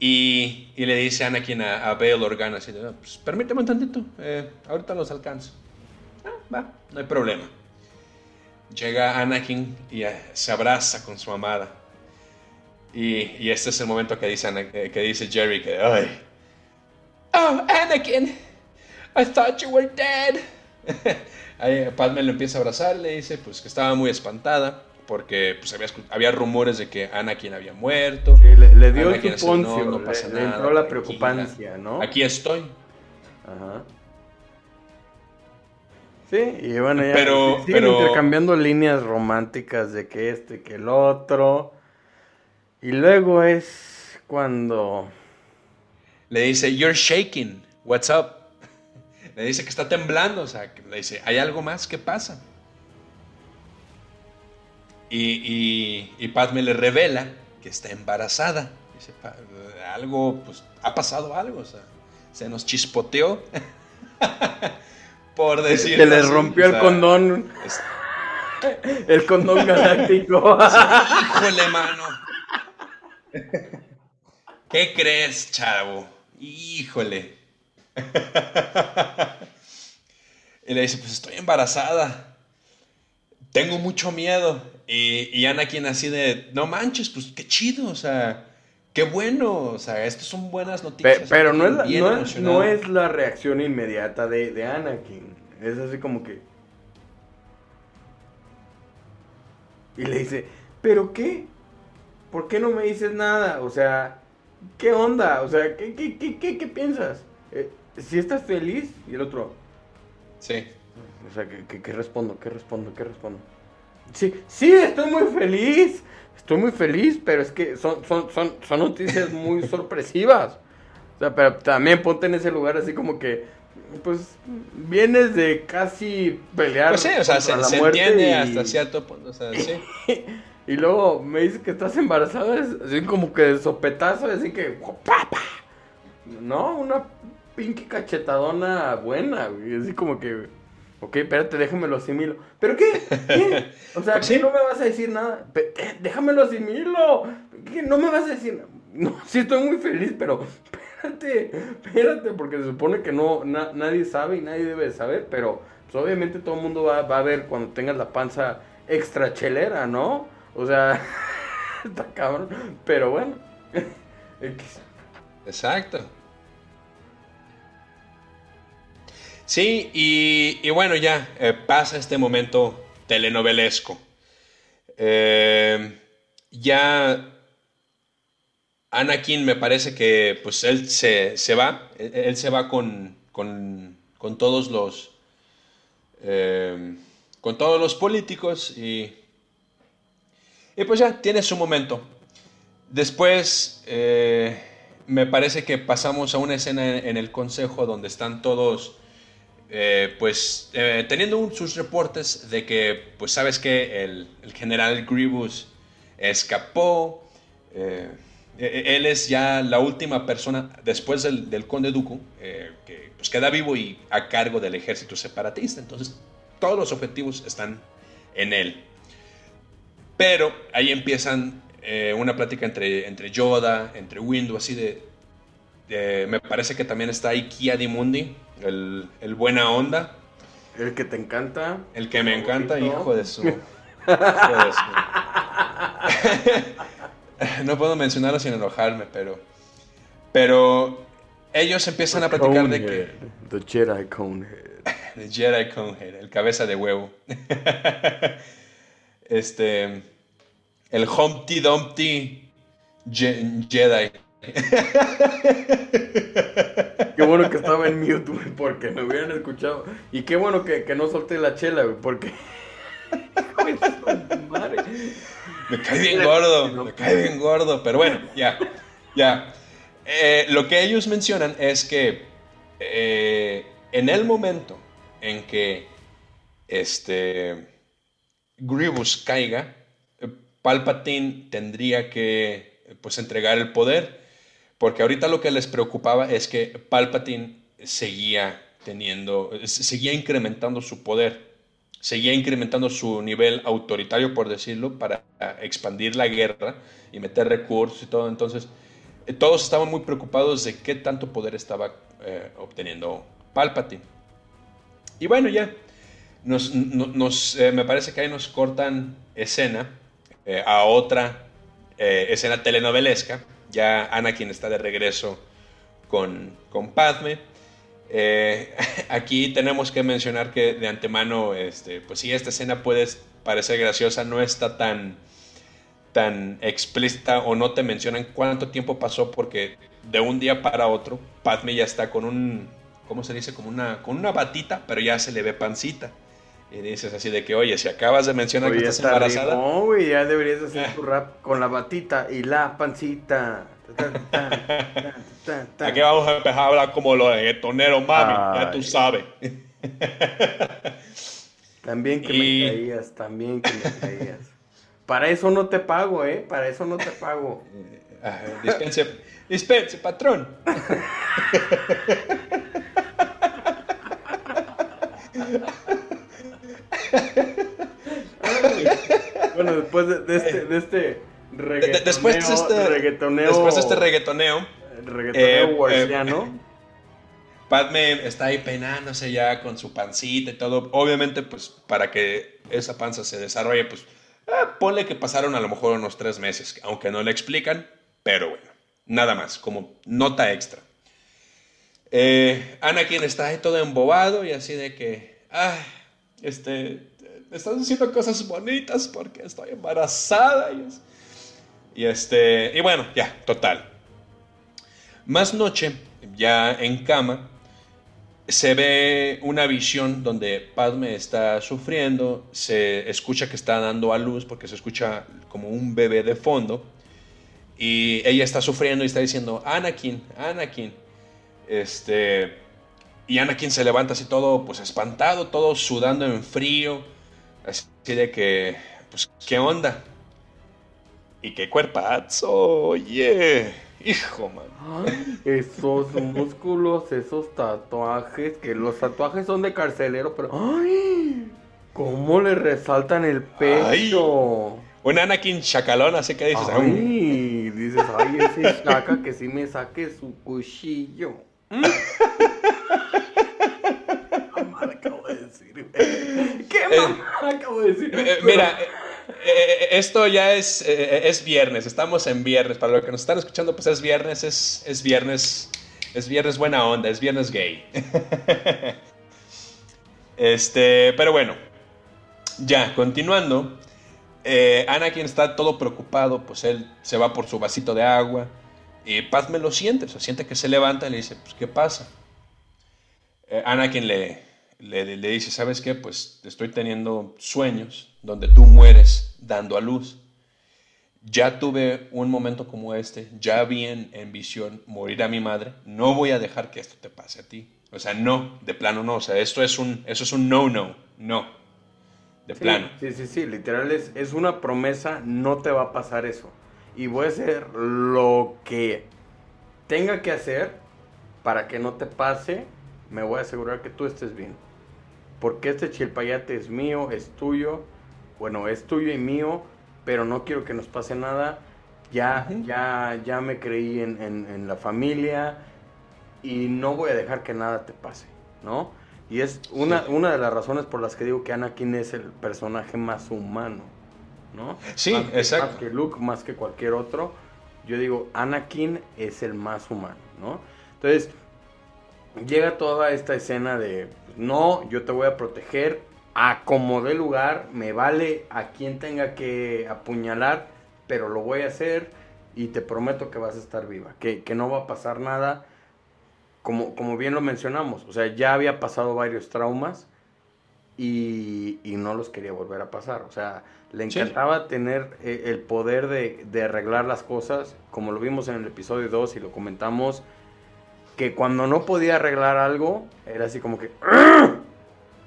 Y, y le dice Anakin a, a Bail Organa, así de, pues permíteme un tantito, eh, ahorita los alcanzo. Ah, va, no hay problema. Llega Anakin y eh, se abraza con su amada. Y, y este es el momento que dice, Ana- que dice Jerry que, ay, oh, Anakin, I thought you were dead. Ahí Padme lo empieza a abrazar, le dice pues que estaba muy espantada porque pues había, rumores de que Anakin había muerto. Sí, le, le dio Anakin su así, poncio, no, pasa le, nada, entró la preocupancia, ¿no? Aquí estoy. Ajá. Sí, y bueno, ya Pero- siguen pero- intercambiando líneas románticas de que este, que el otro. Y luego es cuando... Le dice, you're shaking, what's up? Le dice que está temblando, o sea, que le dice, ¿hay algo más? ¿Qué pasa? Y, y, y Padme le revela que está embarazada. Dice, "Pa- algo, pues, ha pasado algo, o sea, se nos chispoteó. Por decir Se le rompió el condón, el condón galáctico. Híjole, mano. ¿Qué crees, chavo? Híjole. Y le dice, pues estoy embarazada. Tengo mucho miedo. Y, y Anakin así de, no manches, pues qué chido, o sea, qué bueno. O sea, estas son buenas Pe- noticias. pero no es, la, no, es, no es la reacción inmediata de, de Anakin. Es así como que... Y le dice, ¿pero qué? ¿Por qué no me dices nada? O sea, ¿qué onda? O sea, ¿qué, qué, qué, qué, qué piensas? Eh, ¿Si estás feliz? Y el otro, Sí. o sea, ¿qué, qué, qué respondo? ¿Qué respondo? ¿Qué respondo? Sí, sí, estoy muy feliz. Estoy muy feliz, pero es que son, son, son, son noticias muy sorpresivas. O sea, pero también ponte en ese lugar así como que, pues, vienes de casi pelear. Pues sí, o sea, se, la se entiende y- hasta cierto punto. O sea, sí. Y luego me dices que estás embarazada, así como que de sopetazo, así que, ¡pa, pa! No, una pinky cachetadona buena, güey. Así como que, ok, espérate, déjamelo asimilo. ¿Pero qué? ¿Qué? O sea, Pues ¿qué sí. no me vas a decir nada? Eh, Déjamelo asimilo. ¿Qué? No me vas a decir nada. No, sí estoy muy feliz, pero espérate, espérate, porque se supone que no, na- nadie sabe y nadie debe de saber, pero pues, obviamente todo el mundo va, va a ver cuando tengas la panza extra chelera, ¿no? O sea, está cabrón, pero bueno. Exacto. Sí, y, y bueno, ya eh, pasa este momento telenovelesco. Eh, ya Anakin me parece que pues él se, se va, él, él se va con, con, con todos los eh, con todos los políticos y, y pues ya tiene su momento. Después, eh, me parece que pasamos a una escena en, el consejo donde están todos, eh, pues, eh, teniendo sus reportes de que, pues, sabes que el, general Grievous escapó. eh, e- él es ya la última persona, después del, del conde Dooku, que pues, queda vivo y a cargo del ejército separatista. Entonces, todos los objetivos están en él. Pero ahí empiezan eh, una plática entre, entre Yoda, entre Windu, así de, de- Me parece que también está ahí Kia Mundi, el, el buena onda, El que te encanta. el que me encanta, Favorito. hijo de su. hijo de su- no puedo mencionarlo sin enojarme, pero. Pero ellos empiezan a platicar de que. The Jedi Conehead. The Jedi Conehead, el cabeza de huevo. Este. El Humpty Dumpty Je- Jedi. Qué bueno que estaba en mute, güey, porque me hubieran escuchado. Y qué bueno que, que no solté la chela, güey, porque. Me cae bien gordo, me cae bien gordo, pero bueno, ya, ya. Eh, lo que ellos mencionan es que eh, en el momento en que este Grievous caiga, eh, Palpatine tendría que pues entregar el poder, porque ahorita lo que les preocupaba es que Palpatine seguía teniendo, eh, seguía incrementando su poder seguía incrementando su nivel autoritario, por decirlo, para expandir la guerra y meter recursos y todo. Entonces, todos estaban muy preocupados de qué tanto poder estaba eh, obteniendo Palpatine. Y bueno, ya, nos, me parece que ahí nos cortan escena a otra escena telenovelesca. Ya Anakin está de regreso con, con Padme. aquí tenemos que mencionar que de antemano, este, pues sí, esta escena puede parecer graciosa, no está tan tan explícita o no te mencionan cuánto tiempo pasó porque de un día para otro Padme ya está con un, ¿cómo se dice? Como una, con una batita, pero ya se le ve pancita. Y dices así de que, oye, si acabas de mencionar que estás embarazada. No, güey, ya deberías hacer tu rap con la batita y la pancita. Aquí vamos a empezar a hablar como los reggaetoneros, mami, ya tú sabes. También que me caías, también que me caías. Para eso no te pago, ¿eh? Para eso no te pago. Ah, dispense, dispense, patrón. bueno, después de, este, de este reggaetoneo, después de este reggaetoneo, después de este reggaetoneo, reggaetoneo eh, eh, Padme está ahí peinándose ya con su pancita y todo. Obviamente, pues para que esa panza se desarrolle, pues Ah, ponle que pasaron a lo mejor unos tres meses, aunque no le explican, pero bueno, nada más, como nota extra. Eh, Anakin está ahí todo embobado y así de que, ah, este, estás haciendo cosas bonitas porque estoy embarazada. Y, y este, y bueno, ya, total. Más noche, ya en cama, se ve una visión donde Padme está sufriendo, se escucha que está dando a luz porque se escucha como un bebé de fondo y ella está sufriendo y está diciendo, Anakin, Anakin. Este, y Anakin se levanta así todo pues espantado, todo sudando en frío, así de que, pues, ¿qué onda? Y qué cuerpazo, oye. Hijo, man. esos músculos, esos tatuajes, que los tatuajes son de carcelero, pero. ¡Ay! ¿Cómo le resaltan el pecho? Un Anakin chacalón, así que dices. Ay, dices, ay, ese chaca que sí me saque su cuchillo. mamá acabo de decir, ¿Qué eh, mamá acabo de decir? Eh, mira. Eh, esto ya es, eh, es viernes, estamos en viernes. Para los que nos están escuchando, pues es viernes, es, es viernes, es viernes buena onda, es viernes gay. este, pero bueno, ya, continuando. Eh, Anakin está todo preocupado, pues él se va por su vasito de agua. Y Padme lo siente, o siente que se levanta y le dice, pues, ¿qué pasa? Anakin le, le, dice, ¿sabes qué? Pues estoy teniendo sueños donde tú mueres dando a luz. Ya tuve un momento como este, ya vi en, visión morir a mi madre, no voy a dejar que esto te pase a ti. O sea, no, de plano no, o sea, esto es un, eso es un no, no, no, de plano. Sí, sí, sí, literal es, es una promesa, no te va a pasar eso. Y voy a hacer lo que tenga que hacer para que no te pase, me voy a asegurar que tú estés bien porque este chilpayate es mío, es tuyo, bueno, es tuyo y mío, pero no quiero que nos pase nada. Ya, ya, ya me creí en, la familia y no voy a dejar que nada te pase, ¿no? Y es una, una de las razones por las que digo que Anakin es el personaje más humano, ¿no? Sí, exacto. Más que Luke, más que cualquier otro. Yo digo, Anakin es el más humano, ¿no? Entonces, llega toda esta escena de, no, yo te voy a proteger, acomodé lugar, me vale a quien tenga que apuñalar, pero lo voy a hacer y te prometo que vas a estar viva, que, no va a pasar nada, como, como bien lo mencionamos, o sea, ya había pasado varios traumas y, no los quería volver a pasar, o sea, le encantaba tener eh, el poder de, de arreglar las cosas, como lo vimos en el episodio 2 y lo comentamos, que cuando no podía arreglar algo, era así como que,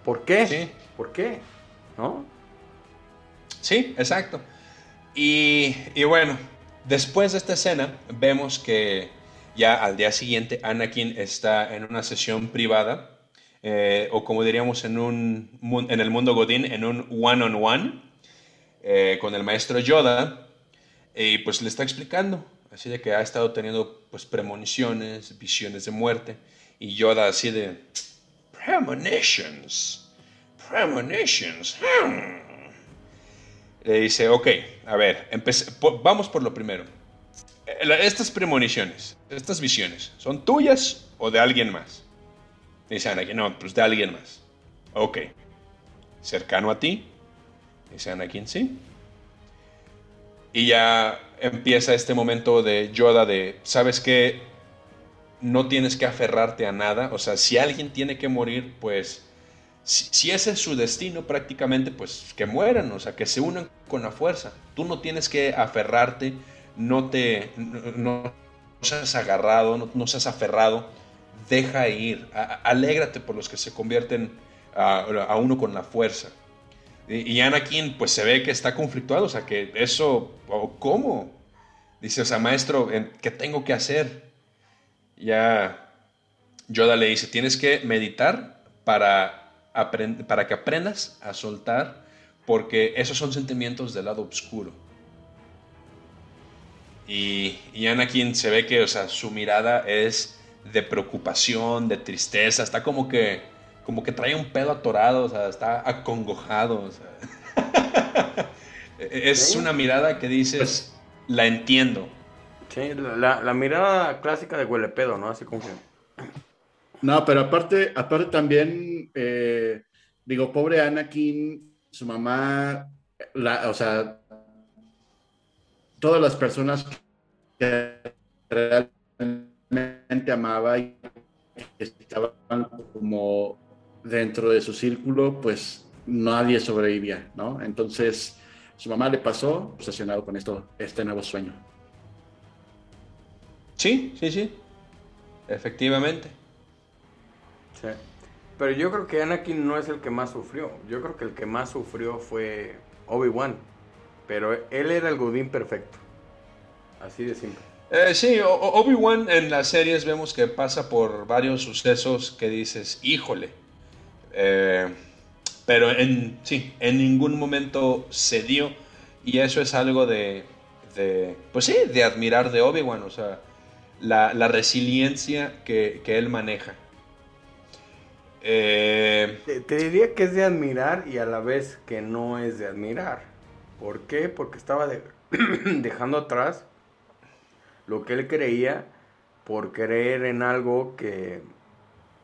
¿por qué? Sí. ¿Por qué? ¿No? Sí, exacto. Y, bueno, después de esta escena, vemos que ya al día siguiente Anakin está en una sesión privada, eh, o como diríamos en, un, en el mundo Godín, en un one-on-one, eh, con el maestro Yoda, y pues le está explicando así de que ha estado teniendo pues premoniciones, visiones de muerte, y Yoda así de premonitions, premonitions. Hmm". Le dice, ok, a ver, vamos por lo primero. Estas premoniciones, estas visiones, ¿son tuyas o de alguien más? Dice Anakin, no, pues de alguien más. Ok. ¿Cercano a ti? Dice Anakin, sí. Y ya empieza este momento de Yoda de, ¿sabes qué? No tienes que aferrarte a nada. O sea, si alguien tiene que morir, pues si, ese es su destino prácticamente, pues que mueran, o sea, que se unan con la fuerza. Tú no tienes que aferrarte, no te, no, seas agarrado, no, seas aferrado, deja ir, alégrate por los que se convierten a, uno con la fuerza. Y, Anakin, pues se ve que está conflictuado, o sea, que eso, ¿cómo? Dice, o sea, maestro, ¿qué tengo que hacer? Ya Yoda le dice, tienes que meditar para, para que aprendas a soltar, porque esos son sentimientos del lado oscuro. Y, y Anakin se ve que, o sea, su mirada es de preocupación, de tristeza, está como que, como que trae un pedo atorado, o sea, está acongojado. es una mirada que dices, pues, la entiendo. Sí, la, mirada clásica de huele pedo, ¿no? Así como que... No, pero aparte, aparte también, eh, digo, pobre Anakin, su mamá, la, o sea, todas las personas que realmente amaba y que estaban como dentro de su círculo, pues nadie sobrevivía, ¿no? Entonces, su mamá le pasó obsesionado con esto, este nuevo sueño. Sí, sí, sí. Efectivamente. Sí. Pero yo creo que Anakin no es el que más sufrió. Yo creo que el que más sufrió fue Obi-Wan. Pero él era el Godín perfecto. Así de simple. Eh, sí, Obi-Wan en las series vemos que pasa por varios sucesos que dices, híjole. Eh, pero en, sí, en ningún momento se dio. Y eso es algo de, pues sí, de admirar de Obi-Wan, o sea, la, resiliencia que, él maneja. Eh, te, diría que es de admirar y a la vez que no es de admirar. ¿Por qué? Porque estaba dejando atrás lo que él creía por creer en algo que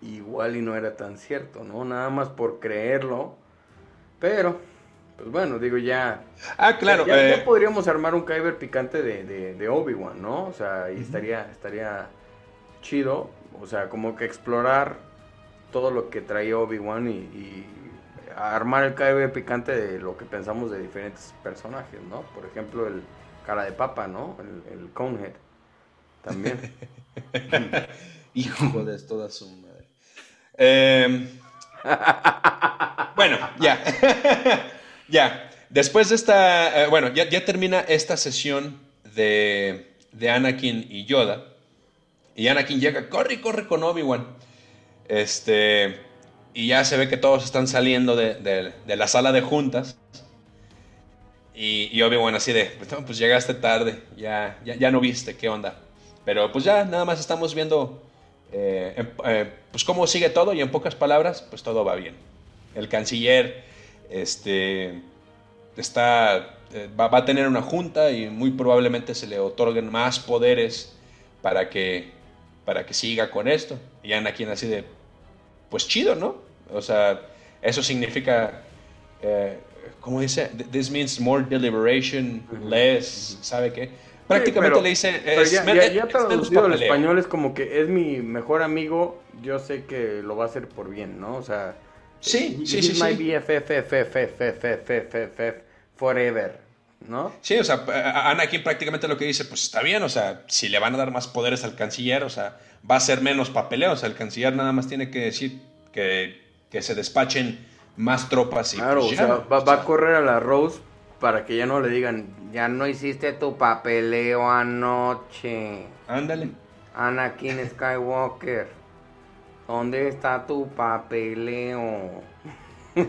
igual y no era tan cierto, ¿no? Nada más por creerlo. Pero, pues bueno, digo ya. Ah, claro. Ya, eh, podríamos armar un Kyber picante de, de, Obi-Wan, ¿no? O sea, y estaría, estaría chido. O sea, como que explorar todo lo que traía Obi-Wan y, armar el Kyber picante de lo que pensamos de diferentes personajes, ¿no? Por ejemplo, el cara de papa, ¿no? El, el Conehead. También. Hijo de toda su madre. Em, bueno, ya. ya. Después de esta. Eh, bueno, ya, termina esta sesión de, de Anakin y Yoda. Y Anakin llega, corre corre con Obi-Wan. Este. Y ya se ve que todos están saliendo de, la sala de juntas. Y, y Obi-Wan así de, pues llegaste tarde, ya, ya, ya no viste, ¿qué onda? Pero pues ya nada más estamos viendo eh, em, eh, pues cómo sigue todo y en pocas palabras, pues todo va bien. El canciller este, está, eh, va, a tener una junta y muy probablemente se le otorguen más poderes para que, para que siga con esto. Y Anakin así de, pues chido, ¿no? O sea, eso significa, ¿cómo dice? This means more deliberation, less, ¿sabe qué? Prácticamente le dice. ya, traducido al español es como que es mi mejor amigo, yo sé que lo va a hacer por bien, ¿no? O sea. Sí, sí, sí. my forever, ¿no? Sí, o sea, Anakin prácticamente lo que dice, pues está bien, o sea, si le van a dar más poderes al canciller, o sea, va a ser menos papeleo, o sea, el canciller nada más tiene que decir que, que se despachen más tropas y. Claro, pues o sea, va, va a correr a la Rose para que ya no le digan, ya no hiciste tu papeleo anoche. Ándale. Anakin Skywalker, ¿dónde está tu papeleo?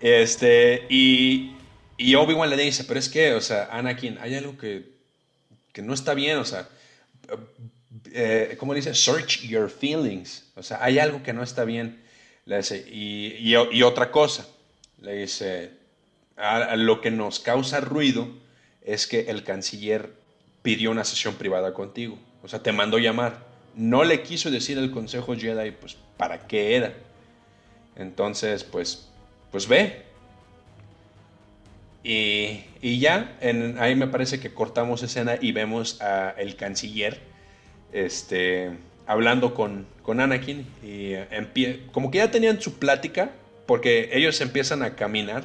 este, y, y Obi-Wan le dice, pero es que, o sea, Anakin, hay algo que que no está bien, o sea, eh, ¿cómo dice? Search your feelings, o sea, hay algo que no está bien. Le dice, y, otra cosa, le dice, lo que nos causa ruido es que el canciller pidió una sesión privada contigo, o sea, te mandó llamar. No le quiso decir al Consejo Jedi, pues, para qué era. Entonces, pues, pues ve. Y, ya, ahí me parece que cortamos escena y vemos al canciller este, hablando con, con Anakin. Y como que ya tenían su plática, porque ellos empiezan a caminar.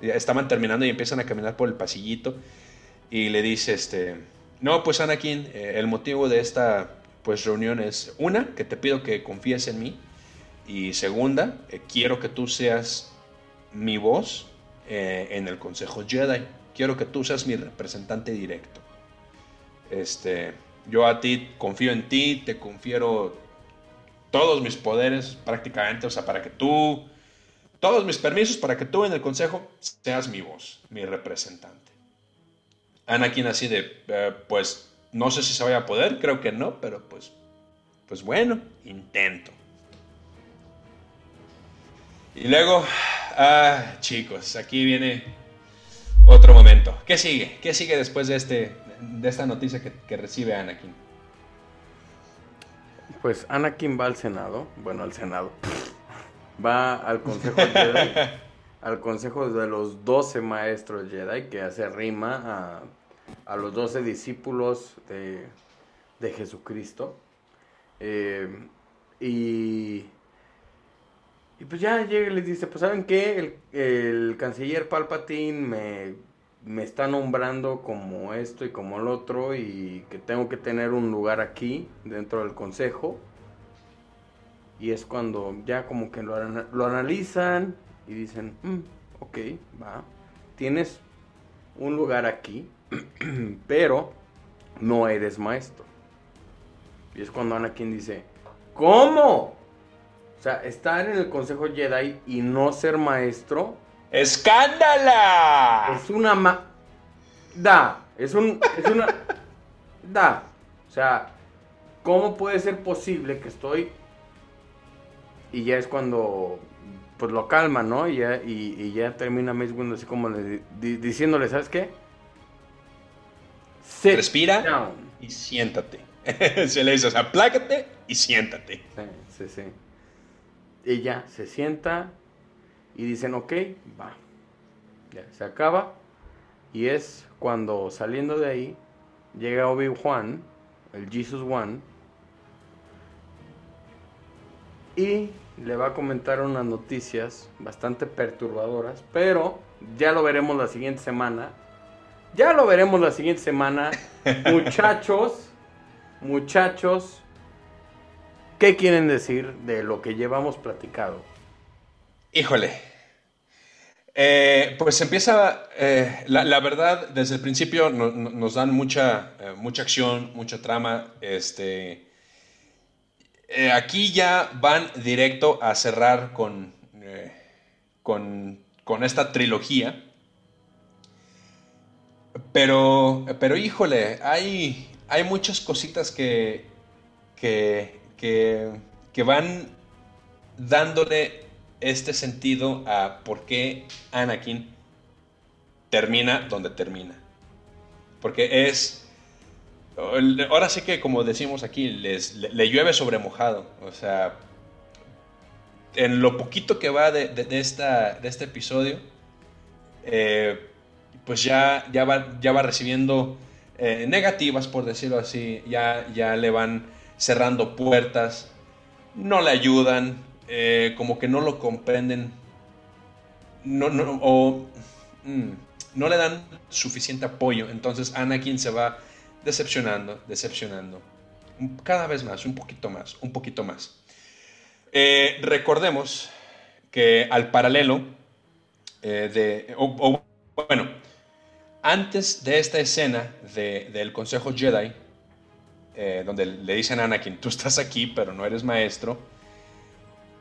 Estaban terminando y empiezan a caminar por el pasillito. Y le dice, este, no, pues Anakin, eh, el motivo de esta pues, reunión es, una, que te pido que confíes en mí. Y segunda, eh, quiero que tú seas mi voz eh, en el Consejo Jedi. Quiero que tú seas mi representante directo. Este, yo a ti confío en ti, te confiero todos mis poderes prácticamente, o sea, para que tú, todos mis permisos para que tú en el Consejo seas mi voz, mi representante. Anakin así de, eh, pues no sé si se vaya a poder, creo que no, pero pues, pues bueno, intento. Y luego, ah, chicos, aquí viene otro momento. ¿Qué sigue? ¿Qué sigue después de, este, de esta noticia que, recibe Anakin? Pues Anakin va al Senado, bueno, al Senado, va al Consejo Jedi, al Consejo de los 12 maestros Jedi, que hace rima a, los 12 discípulos de, Jesucristo. Eh, y y pues ya llega y les dice, pues ¿saben qué? El, canciller Palpatine me, me, está nombrando como esto y como el otro y que tengo que tener un lugar aquí dentro del consejo. Y es cuando ya como que lo, lo analizan y dicen, mm, ok, va, tienes un lugar aquí, pero no eres maestro. Y es cuando Anakin dice, ¿cómo? O sea, estar en el Consejo Jedi y no ser maestro. ¡Escándala! Es una ma. Da. Es un. Es una. da. O sea, ¿cómo puede ser posible que estoy. Y ya es cuando. Pues lo calma, ¿no? Y ya, y, ya termina Mace Windu así como diciéndole, ¿sabes qué? Respira y siéntate. Se le dice, o sea, plácate y siéntate. Sí, sí, sí ella se sienta y dicen, ok, va. Ya, se acaba. Y es cuando saliendo de ahí llega Obi-Wan, el Jesus One, y le va a comentar unas noticias bastante perturbadoras, pero ya lo veremos la siguiente semana. Ya lo veremos la siguiente semana. muchachos, muchachos, ¿Qué quieren decir de lo que llevamos platicado? Híjole. Eh, pues empieza, eh, la, verdad, desde el principio nos dan mucha, eh, mucha acción, mucha trama. Este, aquí ya van directo a cerrar con, con, con, esta trilogía. Pero, pero híjole, hay, hay muchas cositas que, que, que, van dándole este sentido a por qué Anakin termina donde termina. Porque es... Ahora sí que como decimos aquí, le, llueve sobre mojado. O sea, en lo poquito que va de, esta, de este episodio, eh, pues ya, ya, va, ya va recibiendo eh, negativas, por decirlo así. Ya, ya le van cerrando puertas, no le ayudan, eh, como que no lo comprenden, no, no, o mm, no le dan suficiente apoyo. Entonces Anakin se va decepcionando, decepcionando. Cada vez más, un poquito más, un poquito más. Eh, recordemos que al paralelo eh, de... bueno, antes de esta escena del Consejo Jedi, eh, donde le dicen a Anakin, tú estás aquí, pero no eres maestro.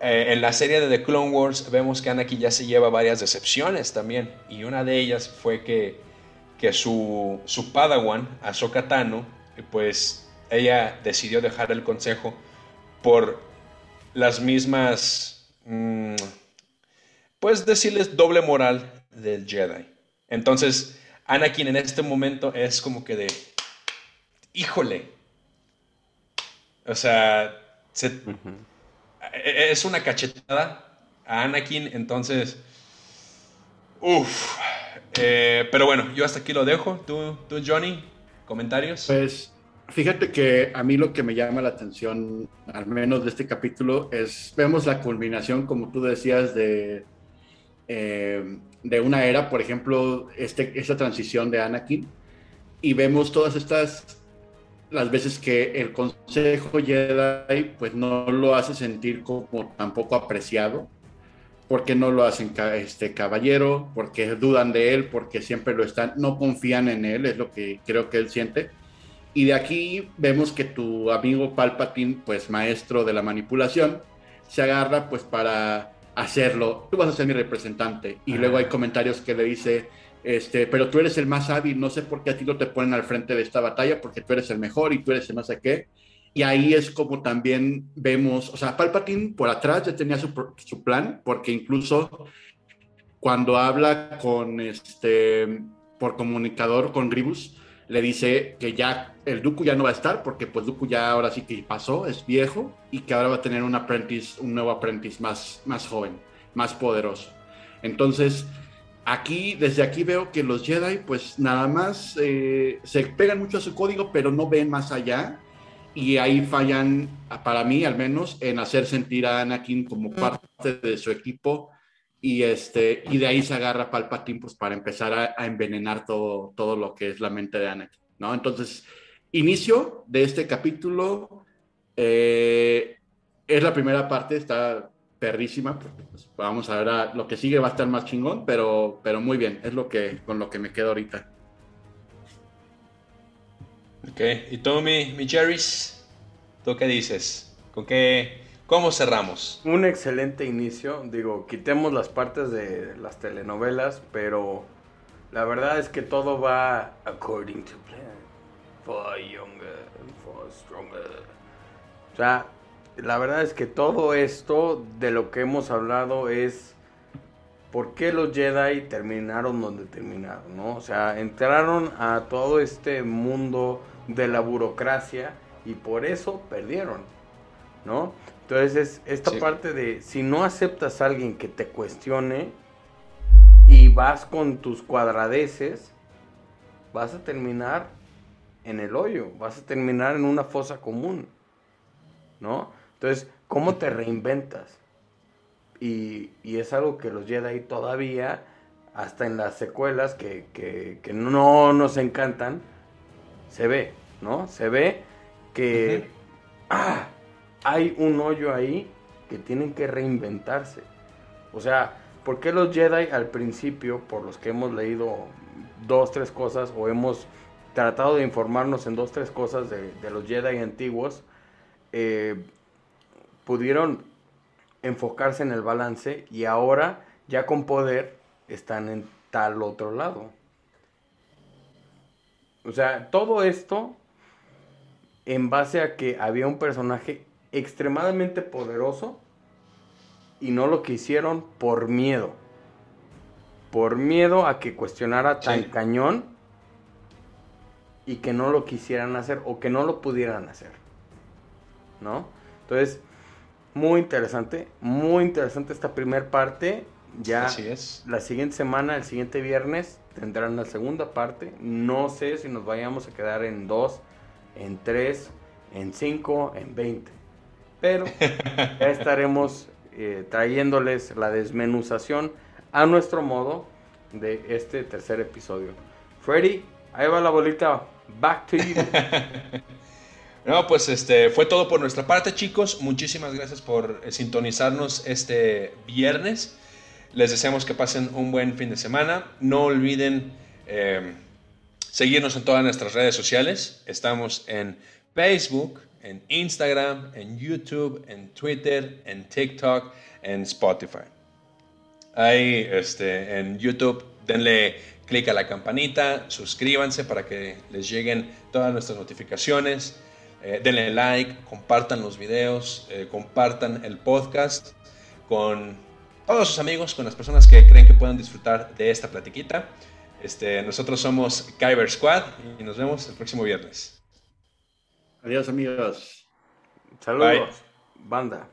En la serie de The Clone Wars vemos que Anakin ya se lleva varias decepciones también. Y una de ellas fue que que su, su Padawan, Ahsoka Tano, pues ella decidió dejar el consejo por las mismas, mm, pues decirles doble moral del Jedi. Entonces, Anakin en este momento es como que de, híjole, o sea, e-, es una cachetada a Anakin, entonces, uff, eh, pero bueno, yo hasta aquí lo dejo. ¿Tú, tú, Johnny, comentarios? Pues fíjate que a mí lo que me llama la atención, al menos de este capítulo, es, vemos la culminación, como tú decías, de, eh, de una era, por ejemplo, este, esta transición de Anakin, y vemos todas estas las veces que el Consejo Jedi pues no lo hace sentir como tampoco apreciado porque no lo hacen este caballero, porque dudan de él, porque siempre lo están, no confían en él, es lo que creo que él siente. Y de aquí vemos que tu amigo Palpatine, pues maestro de la manipulación, se agarra pues para hacerlo. Tú vas a ser mi representante. Y luego hay comentarios que le dice, este, pero tú eres el más hábil, no sé por qué a ti no te ponen al frente de esta batalla, porque tú eres el mejor y tú eres el no sé qué. Y ahí es como también vemos, o sea, Palpatine por atrás ya tenía su, su plan, porque incluso cuando habla con este, por comunicador con Ribus, le dice que ya el Dooku ya no va a estar, porque pues Dooku ya ahora sí que pasó, es viejo, y que ahora va a tener un apprentice, un nuevo apprentice más, más joven, más poderoso. Entonces, aquí, desde aquí veo que los Jedi pues nada más eh, se pegan mucho a su código, pero no ven más allá y ahí fallan, para mí al menos, en hacer sentir a Anakin como parte de su equipo y, este, y de ahí se agarra Palpatine pues, para empezar a, envenenar todo, todo lo que es la mente de Anakin, ¿no? Entonces, inicio de este capítulo, eh, es la primera parte, está perrísima, pues, vamos a ver, lo que sigue va a estar más chingón, pero, pero muy bien, es lo que, con lo que me quedo ahorita. Ok, ¿y tú, mi, mi Jerry's? ¿Tú qué dices? ¿Con qué, ¿Cómo cerramos? Un excelente inicio. Digo, quitemos las partes de las telenovelas, pero la verdad es que todo va according to plan. For younger, for stronger. O sea, la verdad es que todo esto de lo que hemos hablado es por qué los Jedi terminaron donde terminaron, ¿no? O sea, entraron a todo este mundo de la burocracia y por eso perdieron, ¿no? Entonces, esta parte de si no aceptas a alguien que te cuestione y vas con tus cuadradeces, vas a terminar en el hoyo, vas a terminar en una fosa común, ¿no? Entonces, ¿cómo te reinventas? Y, es algo que los Jedi todavía, hasta en las secuelas que, que no nos encantan, se ve, ¿no? Se ve que ah, hay un hoyo ahí que tienen que reinventarse. O sea, ¿por qué los Jedi al principio, por los que hemos leído dos, tres cosas o hemos tratado de informarnos en dos, tres cosas de, los Jedi antiguos, eh, pudieron enfocarse en el balance y ahora ya con poder están en tal otro lado. O sea, todo esto en base a que había un personaje extremadamente poderoso y no lo que hicieron por miedo. Por miedo a que cuestionara tan cañón y que no lo quisieran hacer o que no lo pudieran hacer. ¿No? Entonces, muy interesante, muy interesante esta primera parte. Ya es. la siguiente semana, el siguiente viernes, tendrán la segunda parte. No sé si nos vayamos a quedar en dos, en tres, en cinco, en veinte. Pero ya estaremos eh, trayéndoles la desmenuzación a nuestro modo de este tercer episodio. Freddy, ahí va la bolita. Back to you. No, pues este fue todo por nuestra parte, chicos. Muchísimas gracias por eh, sintonizarnos este viernes. Les deseamos que pasen un buen fin de semana. No olviden em, seguirnos en todas nuestras redes sociales. Estamos en Facebook, en Instagram, en YouTube, en Twitter, en TikTok, en Spotify. Ahí este, en YouTube denle clic a la campanita, suscríbanse para que les lleguen todas nuestras notificaciones. Eh, denle like, compartan los videos, eh, compartan el podcast con todos sus amigos, con las personas que creen que puedan disfrutar de esta platiquita. Este, nosotros somos Kyber Squad y nos vemos el próximo viernes. Adiós amigos. Saludos, banda.